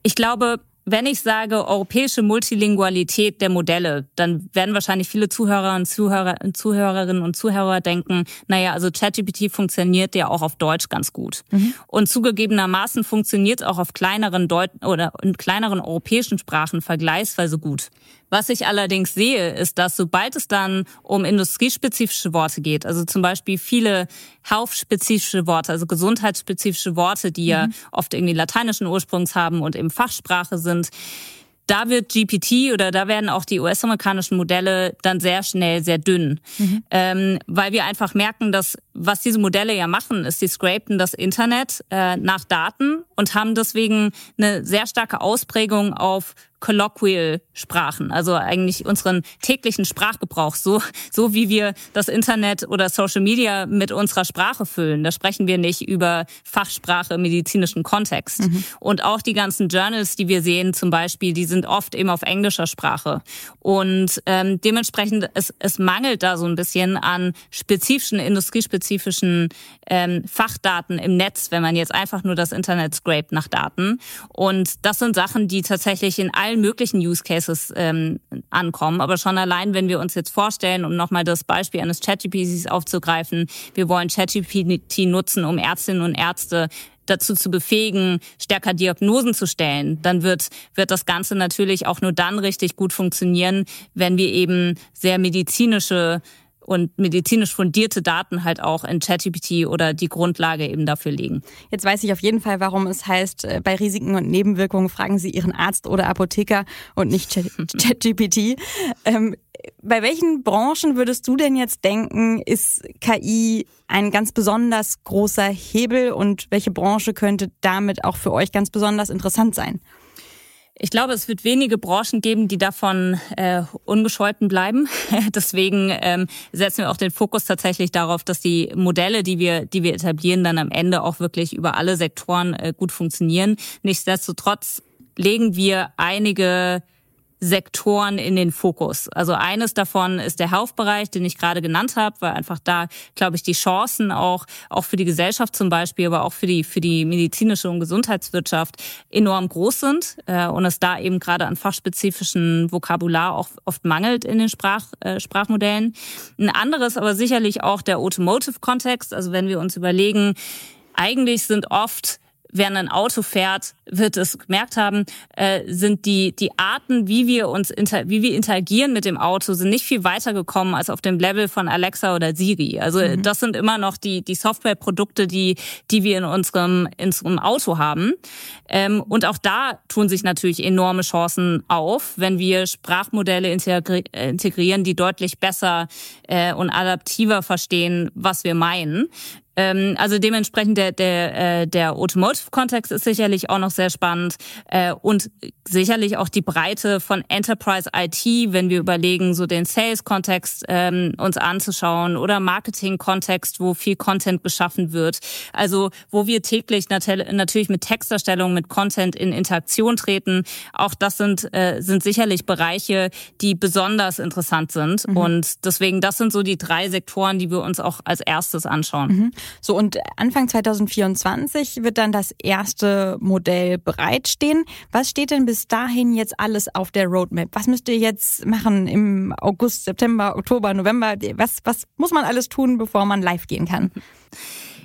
ich glaube, wenn ich sage europäische Multilingualität der Modelle, dann werden wahrscheinlich viele Zuhörer und Zuhörer, Zuhörerinnen und Zuhörer denken, naja, also ChatGPT funktioniert ja auch auf Deutsch ganz gut. Mhm. Und zugegebenermaßen funktioniert es auch auf kleineren Deut oder in kleineren europäischen Sprachen vergleichsweise gut. Was ich allerdings sehe, ist, dass sobald es dann um industriespezifische Worte geht, also zum Beispiel viele health-spezifische Worte, also gesundheitsspezifische Worte, die mhm. ja oft irgendwie lateinischen Ursprungs haben und eben Fachsprache sind, da wird GPT oder da werden auch die US-amerikanischen Modelle dann sehr schnell sehr dünn, mhm. ähm, weil wir einfach merken, dass was diese Modelle ja machen, ist, sie scrapen das Internet äh, nach Daten und haben deswegen eine sehr starke Ausprägung auf Colloquial Sprachen, also eigentlich unseren täglichen Sprachgebrauch, so, so wie wir das Internet oder Social Media mit unserer Sprache füllen. Da sprechen wir nicht über Fachsprache im medizinischen Kontext. Mhm. Und auch die ganzen Journals, die wir sehen zum Beispiel, die sind oft eben auf englischer Sprache. Und ähm, dementsprechend, es, es mangelt da so ein bisschen an spezifischen, industriespezifischen ähm, Fachdaten im Netz, wenn man jetzt einfach nur das Internet scrape nach Daten. Und das sind Sachen, die tatsächlich in allen möglichen Use Cases ähm, ankommen. Aber schon allein, wenn wir uns jetzt vorstellen, um nochmal das Beispiel eines ChatGPTs aufzugreifen, wir wollen ChatGPT nutzen, um Ärztinnen und Ärzte dazu zu befähigen, stärker Diagnosen zu stellen, dann wird, wird das Ganze natürlich auch nur dann richtig gut funktionieren, wenn wir eben sehr medizinische und medizinisch fundierte Daten halt auch in ChatGPT oder die Grundlage eben dafür legen. Jetzt weiß ich auf jeden Fall, warum es heißt, äh, bei Risiken und Nebenwirkungen fragen Sie Ihren Arzt oder Apotheker und nicht ChatGPT. ähm, bei welchen Branchen würdest du denn jetzt denken, ist KI ein ganz besonders großer Hebel und welche Branche könnte damit auch für euch ganz besonders interessant sein? Ich glaube, es wird wenige Branchen geben, die davon äh, unbescholten bleiben. Deswegen ähm, setzen wir auch den Fokus tatsächlich darauf, dass die Modelle, die wir, die wir etablieren, dann am Ende auch wirklich über alle Sektoren äh, gut funktionieren. Nichtsdestotrotz legen wir einige Sektoren in den Fokus. Also eines davon ist der Health-Bereich, den ich gerade genannt habe, weil einfach da, glaube ich, die Chancen auch, auch für die Gesellschaft zum Beispiel, aber auch für die, für die medizinische und Gesundheitswirtschaft enorm groß sind äh, und es da eben gerade an fachspezifischen Vokabular auch oft mangelt in den Sprach, äh, Sprachmodellen. Ein anderes aber sicherlich auch der Automotive-Kontext. Also wenn wir uns überlegen, eigentlich sind oft während ein Auto fährt, wird es gemerkt haben, äh, sind die, die Arten, wie wir uns, inter, wie wir interagieren mit dem Auto, sind nicht viel weiter gekommen als auf dem Level von Alexa oder Siri. Also mhm. das sind immer noch die, die Softwareprodukte, die, die wir in unserem, in unserem Auto haben. Ähm, und auch da tun sich natürlich enorme Chancen auf, wenn wir Sprachmodelle integri integrieren, die deutlich besser äh, und adaptiver verstehen, was wir meinen. Ähm, also dementsprechend der, der, äh, der Automotive-Kontext ist sicherlich auch noch sehr spannend äh, und sicherlich auch die Breite von Enterprise IT, wenn wir überlegen, so den Sales-Kontext ähm, uns anzuschauen oder Marketing-Kontext, wo viel Content geschaffen wird. Also wo wir täglich natürlich mit Texterstellung, mit Content in Interaktion treten. Auch das sind, äh, sind sicherlich Bereiche, die besonders interessant sind. Mhm. Und deswegen, das sind so die drei Sektoren, die wir uns auch als erstes anschauen. Mhm. So, und Anfang 2024 wird dann das erste Modell bereitstehen. Was steht denn bis dahin jetzt alles auf der Roadmap? Was müsst ihr jetzt machen im August, September, Oktober, November? Was, was muss man alles tun, bevor man live gehen kann?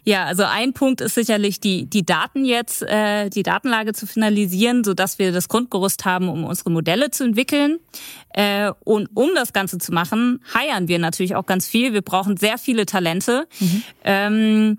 Ja, also ein Punkt ist sicherlich die, die Daten jetzt, äh, die Datenlage zu finalisieren, so dass wir das Grundgerüst haben, um unsere Modelle zu entwickeln. Äh, und um das Ganze zu machen, heiern wir natürlich auch ganz viel. Wir brauchen sehr viele Talente. Mhm. Ähm,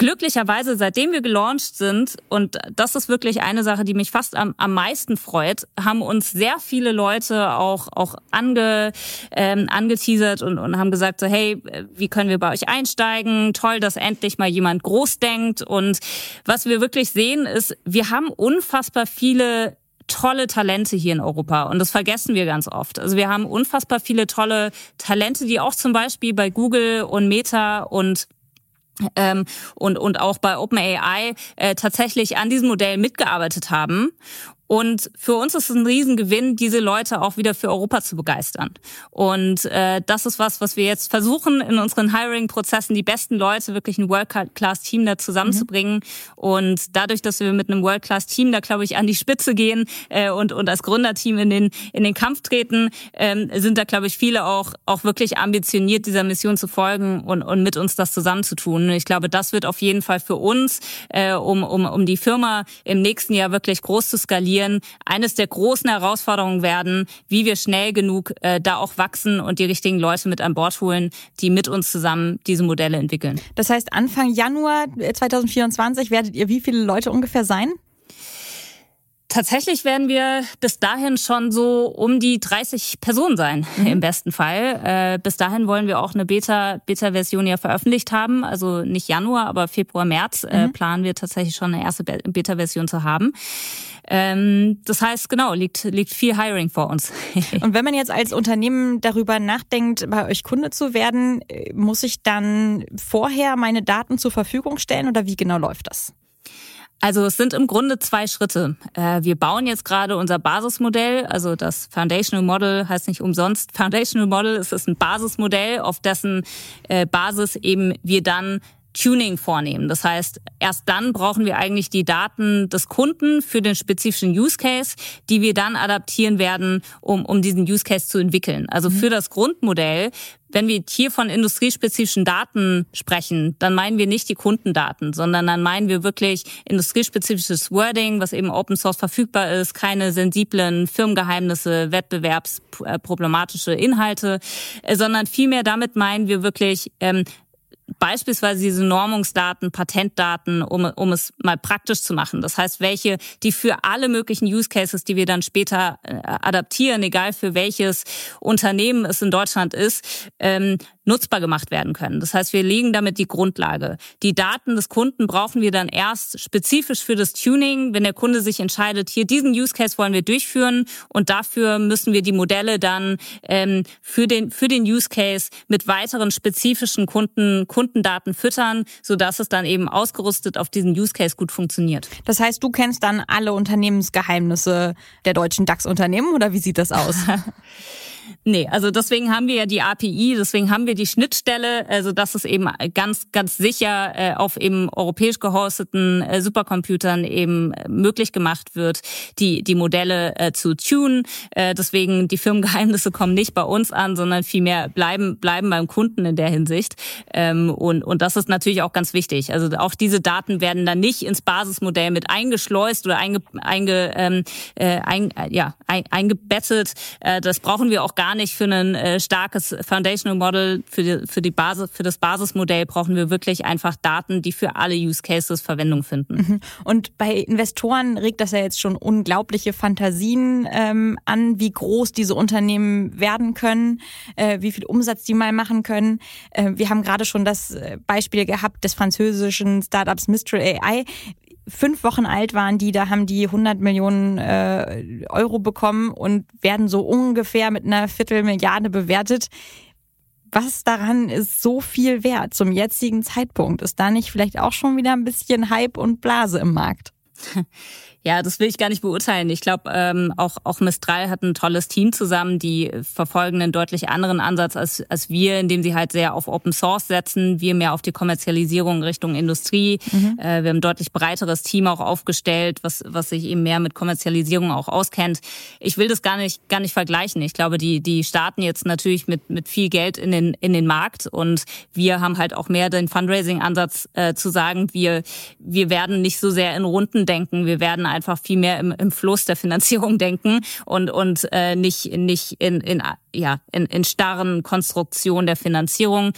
glücklicherweise, seitdem wir gelauncht sind, und das ist wirklich eine Sache, die mich fast am, am meisten freut, haben uns sehr viele Leute auch, auch ange, ähm, angeteasert und, und haben gesagt, so, hey, wie können wir bei euch einsteigen? Toll, dass endlich mal jemand groß denkt. Und was wir wirklich sehen, ist, wir haben unfassbar viele tolle Talente hier in Europa und das vergessen wir ganz oft. Also wir haben unfassbar viele tolle Talente, die auch zum Beispiel bei Google und Meta und ähm, und, und auch bei OpenAI äh, tatsächlich an diesem Modell mitgearbeitet haben und für uns ist es ein Riesengewinn, diese Leute auch wieder für Europa zu begeistern. Und äh, das ist was, was wir jetzt versuchen, in unseren Hiring-Prozessen die besten Leute, wirklich ein World-Class-Team da zusammenzubringen. Mhm. Und dadurch, dass wir mit einem World-Class-Team da, glaube ich, an die Spitze gehen äh, und, und als Gründerteam in den, in den Kampf treten, ähm, sind da, glaube ich, viele auch, auch wirklich ambitioniert, dieser Mission zu folgen und, und mit uns das zusammenzutun. Ich glaube, das wird auf jeden Fall für uns, äh, um, um, um die Firma im nächsten Jahr wirklich groß zu skalieren, Medien eines der großen Herausforderungen werden, wie wir schnell genug äh, da auch wachsen und die richtigen Leute mit an Bord holen, die mit uns zusammen diese Modelle entwickeln. Das heißt, Anfang Januar 2024 werdet ihr wie viele Leute ungefähr sein? Tatsächlich werden wir bis dahin schon so um die 30 Personen sein, mhm. im besten Fall. Äh, bis dahin wollen wir auch eine Beta, Beta-Version ja veröffentlicht haben. Also nicht Januar, aber Februar, März äh, mhm. planen wir tatsächlich schon eine erste Beta-Version zu haben. Ähm, das heißt, genau, liegt, liegt viel Hiring vor uns. Und wenn man jetzt als Unternehmen darüber nachdenkt, bei euch Kunde zu werden, äh, muss ich dann vorher meine Daten zur Verfügung stellen oder wie genau läuft das? Also es sind im Grunde zwei Schritte. Äh, wir bauen jetzt gerade unser Basismodell, also das Foundational Model heißt nicht umsonst Foundational Model, es ist ein Basismodell, auf dessen äh, Basis eben wir dann Tuning vornehmen. Das heißt, erst dann brauchen wir eigentlich die Daten des Kunden für den spezifischen Use Case, die wir dann adaptieren werden, um, um diesen Use Case zu entwickeln. Also mhm. für das Grundmodell wenn wir hier von industriespezifischen Daten sprechen, dann meinen wir nicht die Kundendaten, sondern dann meinen wir wirklich industriespezifisches Wording, was eben Open Source verfügbar ist, keine sensiblen Firmengeheimnisse, wettbewerbsproblematische Inhalte, äh, sondern vielmehr damit meinen wir wirklich ähm, beispielsweise diese Normungsdaten, Patentdaten, um, um es mal praktisch zu machen. Das heißt, welche, die für alle möglichen Use Cases, die wir dann später äh, adaptieren, egal für welches Unternehmen es in Deutschland ist, ähm, nutzbar gemacht werden können. Das heißt, wir legen damit die Grundlage. Die Daten des Kunden brauchen wir dann erst spezifisch für das Tuning, wenn der Kunde sich entscheidet, hier diesen Use Case wollen wir durchführen und dafür müssen wir die Modelle dann ähm, für den für den Use Case mit weiteren spezifischen Kunden Kundendaten füttern, so dass es dann eben ausgerüstet auf diesen Use Case gut funktioniert. Das heißt, du kennst dann alle Unternehmensgeheimnisse der deutschen DAX-Unternehmen oder wie sieht das aus? Nee, also deswegen haben wir ja die API, deswegen haben wir die Schnittstelle, also dass es eben ganz, ganz sicher äh, auf eben europäisch gehosteten äh, Supercomputern eben äh, möglich gemacht wird, die, die Modelle äh, zu tunen. Äh, deswegen die Firmengeheimnisse kommen nicht bei uns an, sondern vielmehr bleiben, bleiben beim Kunden in der Hinsicht. Ähm, und, und das ist natürlich auch ganz wichtig. Also auch diese Daten werden dann nicht ins Basismodell mit eingeschleust oder einge, einge, ähm, äh, ein, ja, ein, eingebettet. Äh, das brauchen wir auch gar nicht für ein äh, starkes Foundational Model, für die, für die Basis, für das Basismodell brauchen wir wirklich einfach Daten, die für alle Use Cases Verwendung finden. Mhm. Und bei Investoren regt das ja jetzt schon unglaubliche Fantasien ähm, an, wie groß diese Unternehmen werden können, äh, wie viel Umsatz die mal machen können. Äh, wir haben gerade schon das äh, Beispiel gehabt des französischen Startups Mistral AI fünf Wochen alt waren die, da haben die 100 Millionen äh, Euro bekommen und werden so ungefähr mit einer Viertelmilliarde bewertet. Was daran ist so viel wert zum jetzigen Zeitpunkt? Ist da nicht vielleicht auch schon wieder ein bisschen Hype und Blase im Markt? Ja, das will ich gar nicht beurteilen. Ich glaube, ähm, auch, auch Mistral hat ein tolles Team zusammen, die verfolgen einen deutlich anderen Ansatz als, als wir, indem sie halt sehr auf Open Source setzen, wir mehr auf die Kommerzialisierung Richtung Industrie. Mhm. Äh, wir haben ein deutlich breiteres Team auch aufgestellt, was, was sich eben mehr mit Kommerzialisierung auch auskennt. Ich will das gar nicht, gar nicht vergleichen. Ich glaube, die, die starten jetzt natürlich mit, mit viel Geld in den, in den Markt und wir haben halt auch mehr den Fundraising-Ansatz äh, zu sagen, wir, wir werden nicht so sehr in Runden denken, wir werden einfach viel mehr im, im Fluss der Finanzierung denken und, und äh, nicht, nicht in, in, ja, in, in starren Konstruktionen der Finanzierung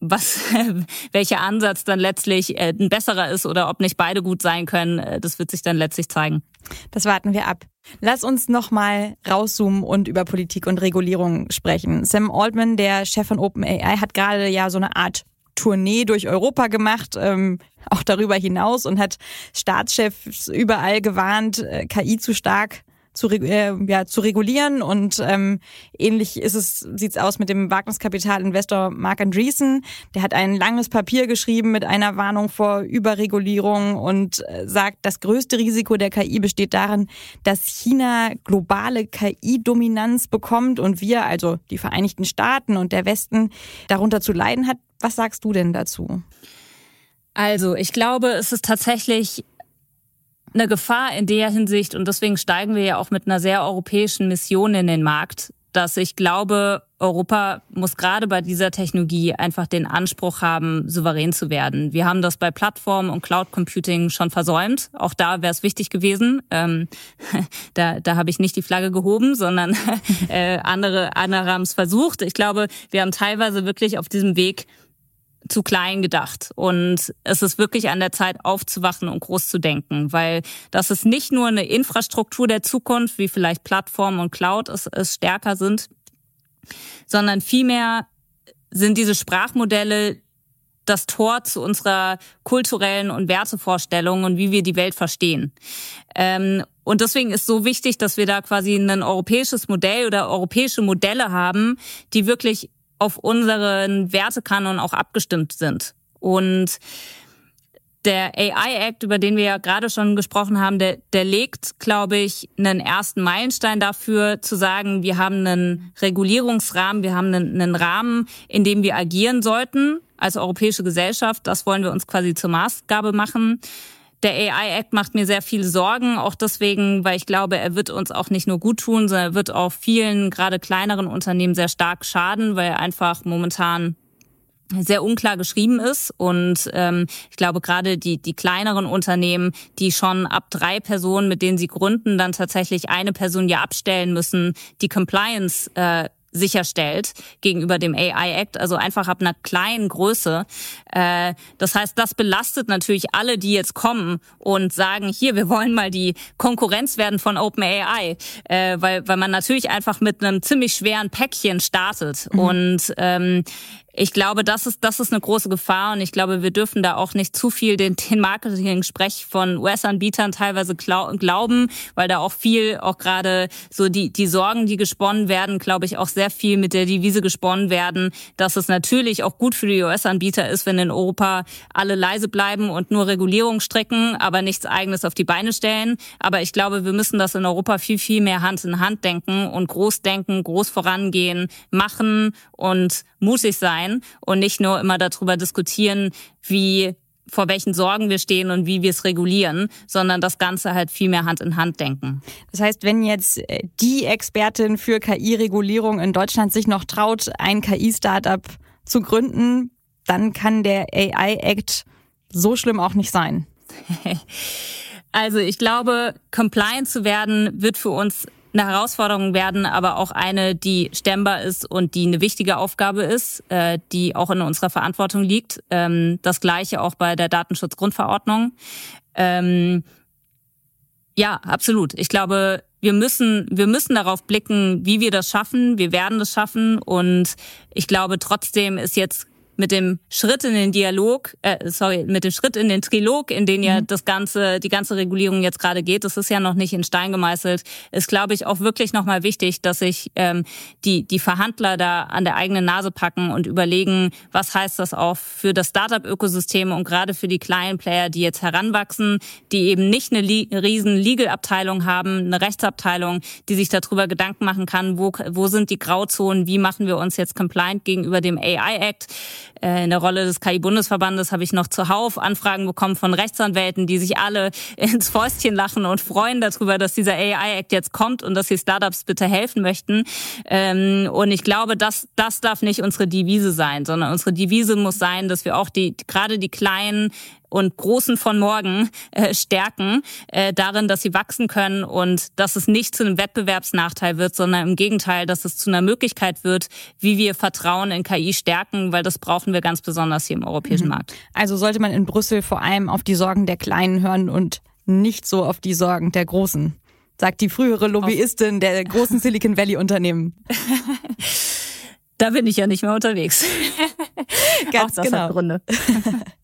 was welcher Ansatz dann letztlich äh, ein besserer ist oder ob nicht beide gut sein können, äh, das wird sich dann letztlich zeigen. Das warten wir ab. Lass uns noch mal rauszoomen und über Politik und Regulierung sprechen. Sam Altman, der Chef von OpenAI, hat gerade ja so eine Art Tournee durch Europa gemacht, ähm, auch darüber hinaus und hat Staatschefs überall gewarnt, äh, KI zu stark zu, äh, ja, zu regulieren und ähm, ähnlich ist es sieht's aus mit dem Wagniskapitalinvestor Mark Andreessen. Der hat ein langes Papier geschrieben mit einer Warnung vor Überregulierung und äh, sagt, das größte Risiko der KI besteht darin, dass China globale KI-Dominanz bekommt und wir, also die Vereinigten Staaten und der Westen, darunter zu leiden hat. Was sagst du denn dazu? Also, ich glaube, es ist tatsächlich eine Gefahr in der Hinsicht und deswegen steigen wir ja auch mit einer sehr europäischen Mission in den Markt, dass ich glaube, Europa muss gerade bei dieser Technologie einfach den Anspruch haben, souverän zu werden. Wir haben das bei Plattformen und Cloud Computing schon versäumt. Auch da wäre es wichtig gewesen. Ähm, da da habe ich nicht die Flagge gehoben, sondern äh, andere, andere haben es versucht. Ich glaube, wir haben teilweise wirklich auf diesem Weg zu klein gedacht. Und es ist wirklich an der Zeit, aufzuwachen und groß zu denken, weil das ist nicht nur eine Infrastruktur der Zukunft, wie vielleicht Plattformen und Cloud es, es stärker sind, sondern vielmehr sind diese Sprachmodelle das Tor zu unserer kulturellen und Wertevorstellung und wie wir die Welt verstehen. Ähm, und deswegen ist so wichtig, dass wir da quasi ein europäisches Modell oder europäische Modelle haben, die wirklich auf unseren Wertekanon auch abgestimmt sind. Und der AI Act, über den wir ja gerade schon gesprochen haben, der, der legt, glaube ich, einen ersten Meilenstein dafür, zu sagen, wir haben einen Regulierungsrahmen, wir haben einen, einen Rahmen, in dem wir agieren sollten als europäische Gesellschaft. Das wollen wir uns quasi zur Maßgabe machen. Der AI-Act macht mir sehr viele Sorgen, auch deswegen, weil ich glaube, er wird uns auch nicht nur gut tun, sondern er wird auch vielen, gerade kleineren Unternehmen sehr stark schaden, weil er einfach momentan sehr unklar geschrieben ist. Und ähm, ich glaube gerade die die kleineren Unternehmen, die schon ab drei Personen, mit denen sie gründen, dann tatsächlich eine Person ja abstellen müssen, die Compliance äh, sicherstellt gegenüber dem AI Act, also einfach ab einer kleinen Größe. Äh, das heißt, das belastet natürlich alle, die jetzt kommen und sagen, hier, wir wollen mal die Konkurrenz werden von OpenAI, äh, weil, weil man natürlich einfach mit einem ziemlich schweren Päckchen startet. Mhm. Und ähm, ich glaube, das ist, das ist eine große Gefahr und ich glaube, wir dürfen da auch nicht zu viel den, den Marketing-Sprech von US-Anbietern teilweise glauben, weil da auch viel, auch gerade so die, die Sorgen, die gesponnen werden, glaube ich, auch sehr viel mit der Devise gesponnen werden, dass es natürlich auch gut für die US-Anbieter ist, wenn in Europa alle leise bleiben und nur Regulierung strecken, aber nichts eigenes auf die Beine stellen. Aber ich glaube, wir müssen das in Europa viel, viel mehr Hand in Hand denken und groß denken, groß vorangehen, machen und mutig sein und nicht nur immer darüber diskutieren, wie vor welchen Sorgen wir stehen und wie wir es regulieren, sondern das Ganze halt viel mehr Hand in Hand denken. Das heißt, wenn jetzt äh, die Expertin für KI-Regulierung in Deutschland sich noch traut, ein KI-Startup zu gründen, dann kann der AI-Act so schlimm auch nicht sein. Also ich glaube, compliant zu werden wird für uns eine Herausforderung werden, aber auch eine, die stemmbar ist und die eine wichtige Aufgabe ist, äh, die auch in unserer Verantwortung liegt. Ähm, das gleiche auch bei der Datenschutzgrundverordnung. Ähm, ja, absolut. Ich glaube, wir müssen, wir müssen darauf blicken, wie wir das schaffen. Wir werden das schaffen. Und ich glaube, trotzdem ist jetzt mit dem Schritt in den Dialog, äh, sorry, mit dem Schritt in den Trilog, in den ja mhm. das ganze, die ganze Regulierung jetzt gerade geht, das ist ja noch nicht in Stein gemeißelt, ist, glaube ich, auch wirklich nochmal wichtig, dass sich ähm, die, die Verhandler da an der eigenen Nase packen und überlegen, was heißt das auch für das Startup-Ökosystem und gerade für die kleinen Player, die jetzt heranwachsen, die eben nicht eine riesen Legal-Abteilung haben, eine Rechtsabteilung, die sich darüber Gedanken machen kann, wo, wo sind die Grauzonen, wie machen wir uns jetzt compliant gegenüber dem AI-Act. Äh, in der Rolle des KI-Bundesverbandes habe ich noch zuhauf Anfragen bekommen von Rechtsanwälten, die sich alle ins Fäustchen lachen und freuen darüber, dass dieser AI-Act jetzt kommt und dass sie Startups bitte helfen möchten. Ähm, und ich glaube, das, das darf nicht unsere Devise sein, sondern unsere Devise muss sein, dass wir auch die, gerade die kleinen und Großen von morgen äh, stärken, äh, darin, dass sie wachsen können und dass es nicht zu einem Wettbewerbsnachteil wird, sondern im Gegenteil, dass es zu einer Möglichkeit wird, wie wir Vertrauen in KI stärken, weil das brauchen wir ganz besonders hier im europäischen mhm. Markt. Also sollte man in Brüssel vor allem auf die Sorgen der Kleinen hören und nicht so auf die Sorgen der Großen, sagt die frühere Lobbyistin der großen Silicon Valley Unternehmen. Da bin ich ja nicht mehr unterwegs. Ganz Auch das genau. Hat Gründe.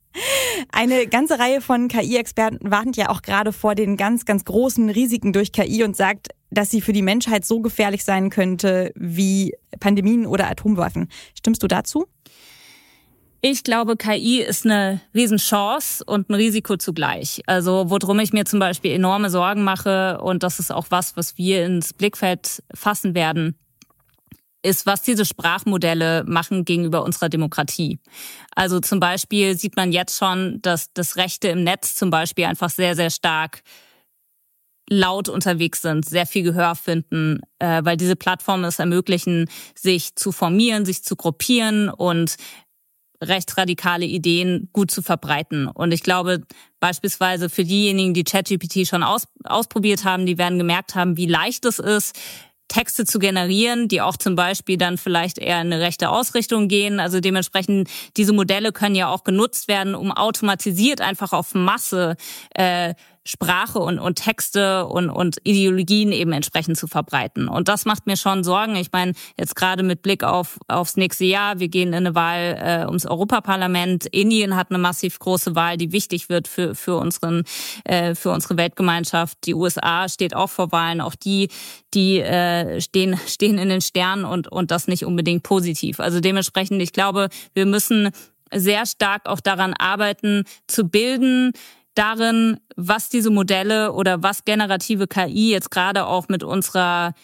Eine ganze Reihe von KI-Experten warnt ja auch gerade vor den ganz, ganz großen Risiken durch KI und sagt, dass sie für die Menschheit so gefährlich sein könnte wie Pandemien oder Atomwaffen. Stimmst du dazu? Ich glaube, KI ist eine Riesenchance und ein Risiko zugleich. Also, worum ich mir zum Beispiel enorme Sorgen mache, und das ist auch was, was wir ins Blickfeld fassen werden, ist, was diese Sprachmodelle machen gegenüber unserer Demokratie. Also zum Beispiel sieht man jetzt schon, dass das Rechte im Netz zum Beispiel einfach sehr, sehr stark laut unterwegs sind, sehr viel Gehör finden, äh, weil diese Plattformen es ermöglichen, sich zu formieren, sich zu gruppieren und rechtsradikale Ideen gut zu verbreiten. Und ich glaube, beispielsweise für diejenigen, die ChatGPT schon aus, ausprobiert haben, die werden gemerkt haben, wie leicht es ist, Texte zu generieren, die auch zum Beispiel dann vielleicht eher in eine rechte Ausrichtung gehen. Also dementsprechend, diese Modelle können ja auch genutzt werden, um automatisiert einfach auf Masse äh, Sprache und, und Texte und, und Ideologien eben entsprechend zu verbreiten. Und das macht mir schon Sorgen. Ich meine, jetzt gerade mit Blick auf aufs nächste Jahr, wir gehen in eine Wahl äh, ums Europaparlament. Indien hat eine massiv große Wahl, die wichtig wird für, für, unseren, äh, für unsere Weltgemeinschaft. Die USA steht auch vor Wahlen. Auch die, die äh, stehen, stehen in den Sternen und, und das nicht unbedingt positiv. Also dementsprechend, ich glaube, wir müssen sehr stark auch daran arbeiten, zu bilden, darin, was diese Modelle oder was generative KI jetzt gerade auch mit unserer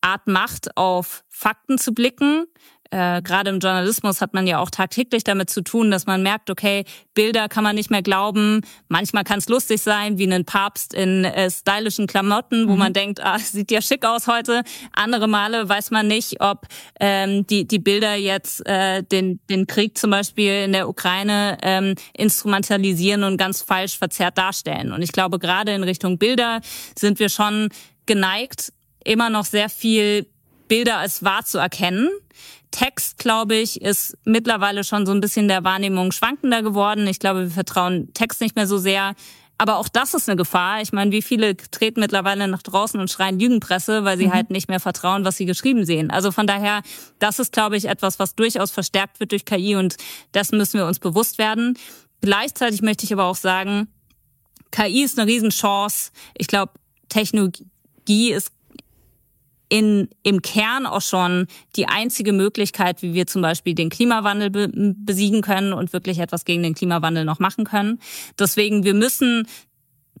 Art macht, auf Fakten zu blicken, äh, gerade im Journalismus hat man ja auch tagtäglich damit zu tun, dass man merkt, okay, Bilder kann man nicht mehr glauben. Manchmal kann es lustig sein, wie ein Papst in äh, stylischen Klamotten, wo mhm. man denkt, ah, sieht ja schick aus heute. Andere Male weiß man nicht, ob ähm, die, die Bilder jetzt äh, den, den Krieg zum Beispiel in der Ukraine ähm, instrumentalisieren und ganz falsch verzerrt darstellen. Und ich glaube, gerade in Richtung Bilder sind wir schon geneigt, immer noch sehr viel Bilder als wahr zu erkennen. Text, glaube ich, ist mittlerweile schon so ein bisschen der Wahrnehmung schwankender geworden. Ich glaube, wir vertrauen Text nicht mehr so sehr. Aber auch das ist eine Gefahr. Ich meine, wie viele treten mittlerweile nach draußen und schreien Lügenpresse, weil sie mhm. halt nicht mehr vertrauen, was sie geschrieben sehen. Also von daher, das ist, glaube ich, etwas, was durchaus verstärkt wird durch KI und das müssen wir uns bewusst werden. Gleichzeitig möchte ich aber auch sagen, KI ist eine Riesenchance. Ich glaube, Technologie ist in, im Kern auch schon die einzige Möglichkeit, wie wir zum Beispiel den Klimawandel be besiegen können und wirklich etwas gegen den Klimawandel noch machen können. Deswegen, wir müssen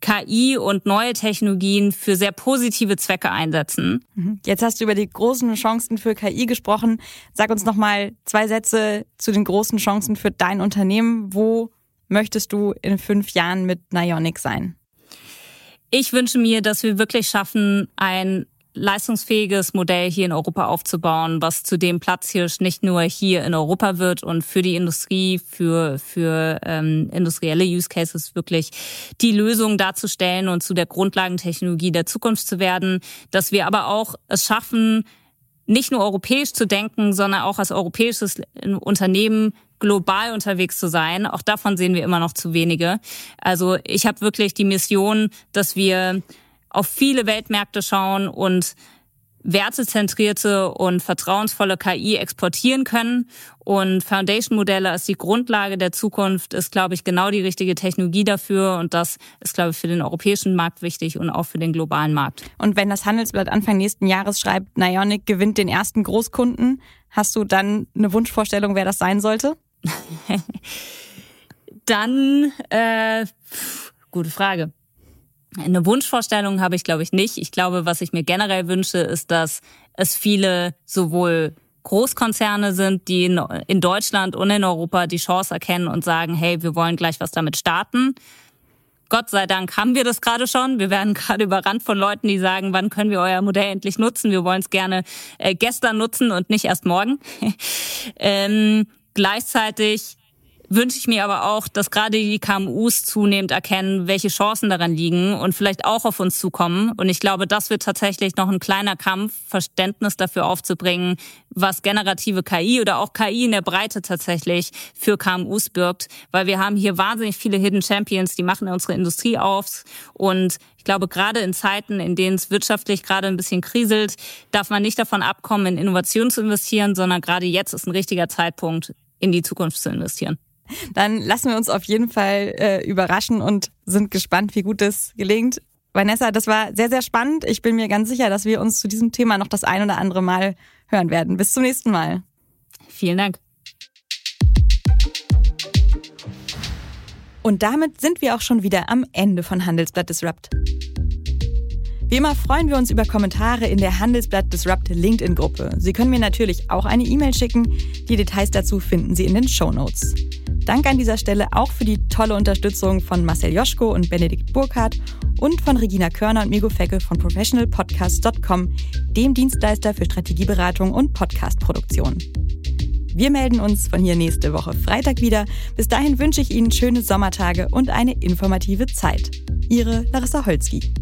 KI und neue Technologien für sehr positive Zwecke einsetzen. Mhm. Jetzt hast du über die großen Chancen für KI gesprochen. Sag uns noch mal zwei Sätze zu den großen Chancen für dein Unternehmen. Wo möchtest du in fünf Jahren mit Nionic sein? Ich wünsche mir, dass wir wirklich schaffen, ein leistungsfähiges Modell hier in Europa aufzubauen, was zu dem Platzhirsch nicht nur hier in Europa wird und für die Industrie, für, für ähm, industrielle Use Cases wirklich die Lösung darzustellen und zu der Grundlagentechnologie der Zukunft zu werden, dass wir aber auch es schaffen, nicht nur europäisch zu denken, sondern auch als europäisches Unternehmen global unterwegs zu sein. Auch davon sehen wir immer noch zu wenige. Also ich habe wirklich die Mission, dass wir auf viele Weltmärkte schauen und wertezentrierte und vertrauensvolle KI exportieren können. Und Foundation-Modelle als die Grundlage der Zukunft ist, glaube ich, genau die richtige Technologie dafür. Und das ist, glaube ich, für den europäischen Markt wichtig und auch für den globalen Markt. Und wenn das Handelsblatt Anfang nächsten Jahres schreibt, Nionic gewinnt den ersten Großkunden, hast du dann eine Wunschvorstellung, wer das sein sollte? dann, äh, gute Frage. Eine Wunschvorstellung habe ich, glaube ich, nicht. Ich glaube, was ich mir generell wünsche, ist, dass es viele sowohl Großkonzerne sind, die in Deutschland und in Europa die Chance erkennen und sagen, hey, wir wollen gleich was damit starten. Gott sei Dank haben wir das gerade schon. Wir werden gerade überrannt von Leuten, die sagen, wann können wir euer Modell endlich nutzen? Wir wollen es gerne äh, gestern nutzen und nicht erst morgen. ähm, gleichzeitig wünsche ich mir aber auch, dass gerade die KMUs zunehmend erkennen, welche Chancen daran liegen und vielleicht auch auf uns zukommen. Und ich glaube, das wird tatsächlich noch ein kleiner Kampf, Verständnis dafür aufzubringen, was generative KI oder auch KI in der Breite tatsächlich für KMUs birgt, weil wir haben hier wahnsinnig viele Hidden Champions, die machen unsere Industrie auf und ich glaube, gerade in Zeiten, in denen es wirtschaftlich gerade ein bisschen kriselt, darf man nicht davon abkommen, in Innovation zu investieren, sondern gerade jetzt ist ein richtiger Zeitpunkt, in die Zukunft zu investieren. Dann lassen wir uns auf jeden Fall äh, überraschen und sind gespannt, wie gut es gelingt. Vanessa, das war sehr, sehr spannend. Ich bin mir ganz sicher, dass wir uns zu diesem Thema noch das ein oder andere Mal hören werden. Bis zum nächsten Mal. Vielen Dank. Und damit sind wir auch schon wieder am Ende von Handelsblatt Disrupt. Wie immer freuen wir uns über Kommentare in der Handelsblatt Disrupt LinkedIn-Gruppe. Sie können mir natürlich auch eine E-Mail schicken. Die Details dazu finden Sie in den Show Notes. Dank an dieser Stelle auch für die tolle Unterstützung von Marcel Joschko und Benedikt Burkhardt und von Regina Körner und Migo Fecke von professionalpodcast.com, dem Dienstleister für Strategieberatung und Podcastproduktion. Wir melden uns von hier nächste Woche Freitag wieder. Bis dahin wünsche ich Ihnen schöne Sommertage und eine informative Zeit. Ihre Larissa Holzki.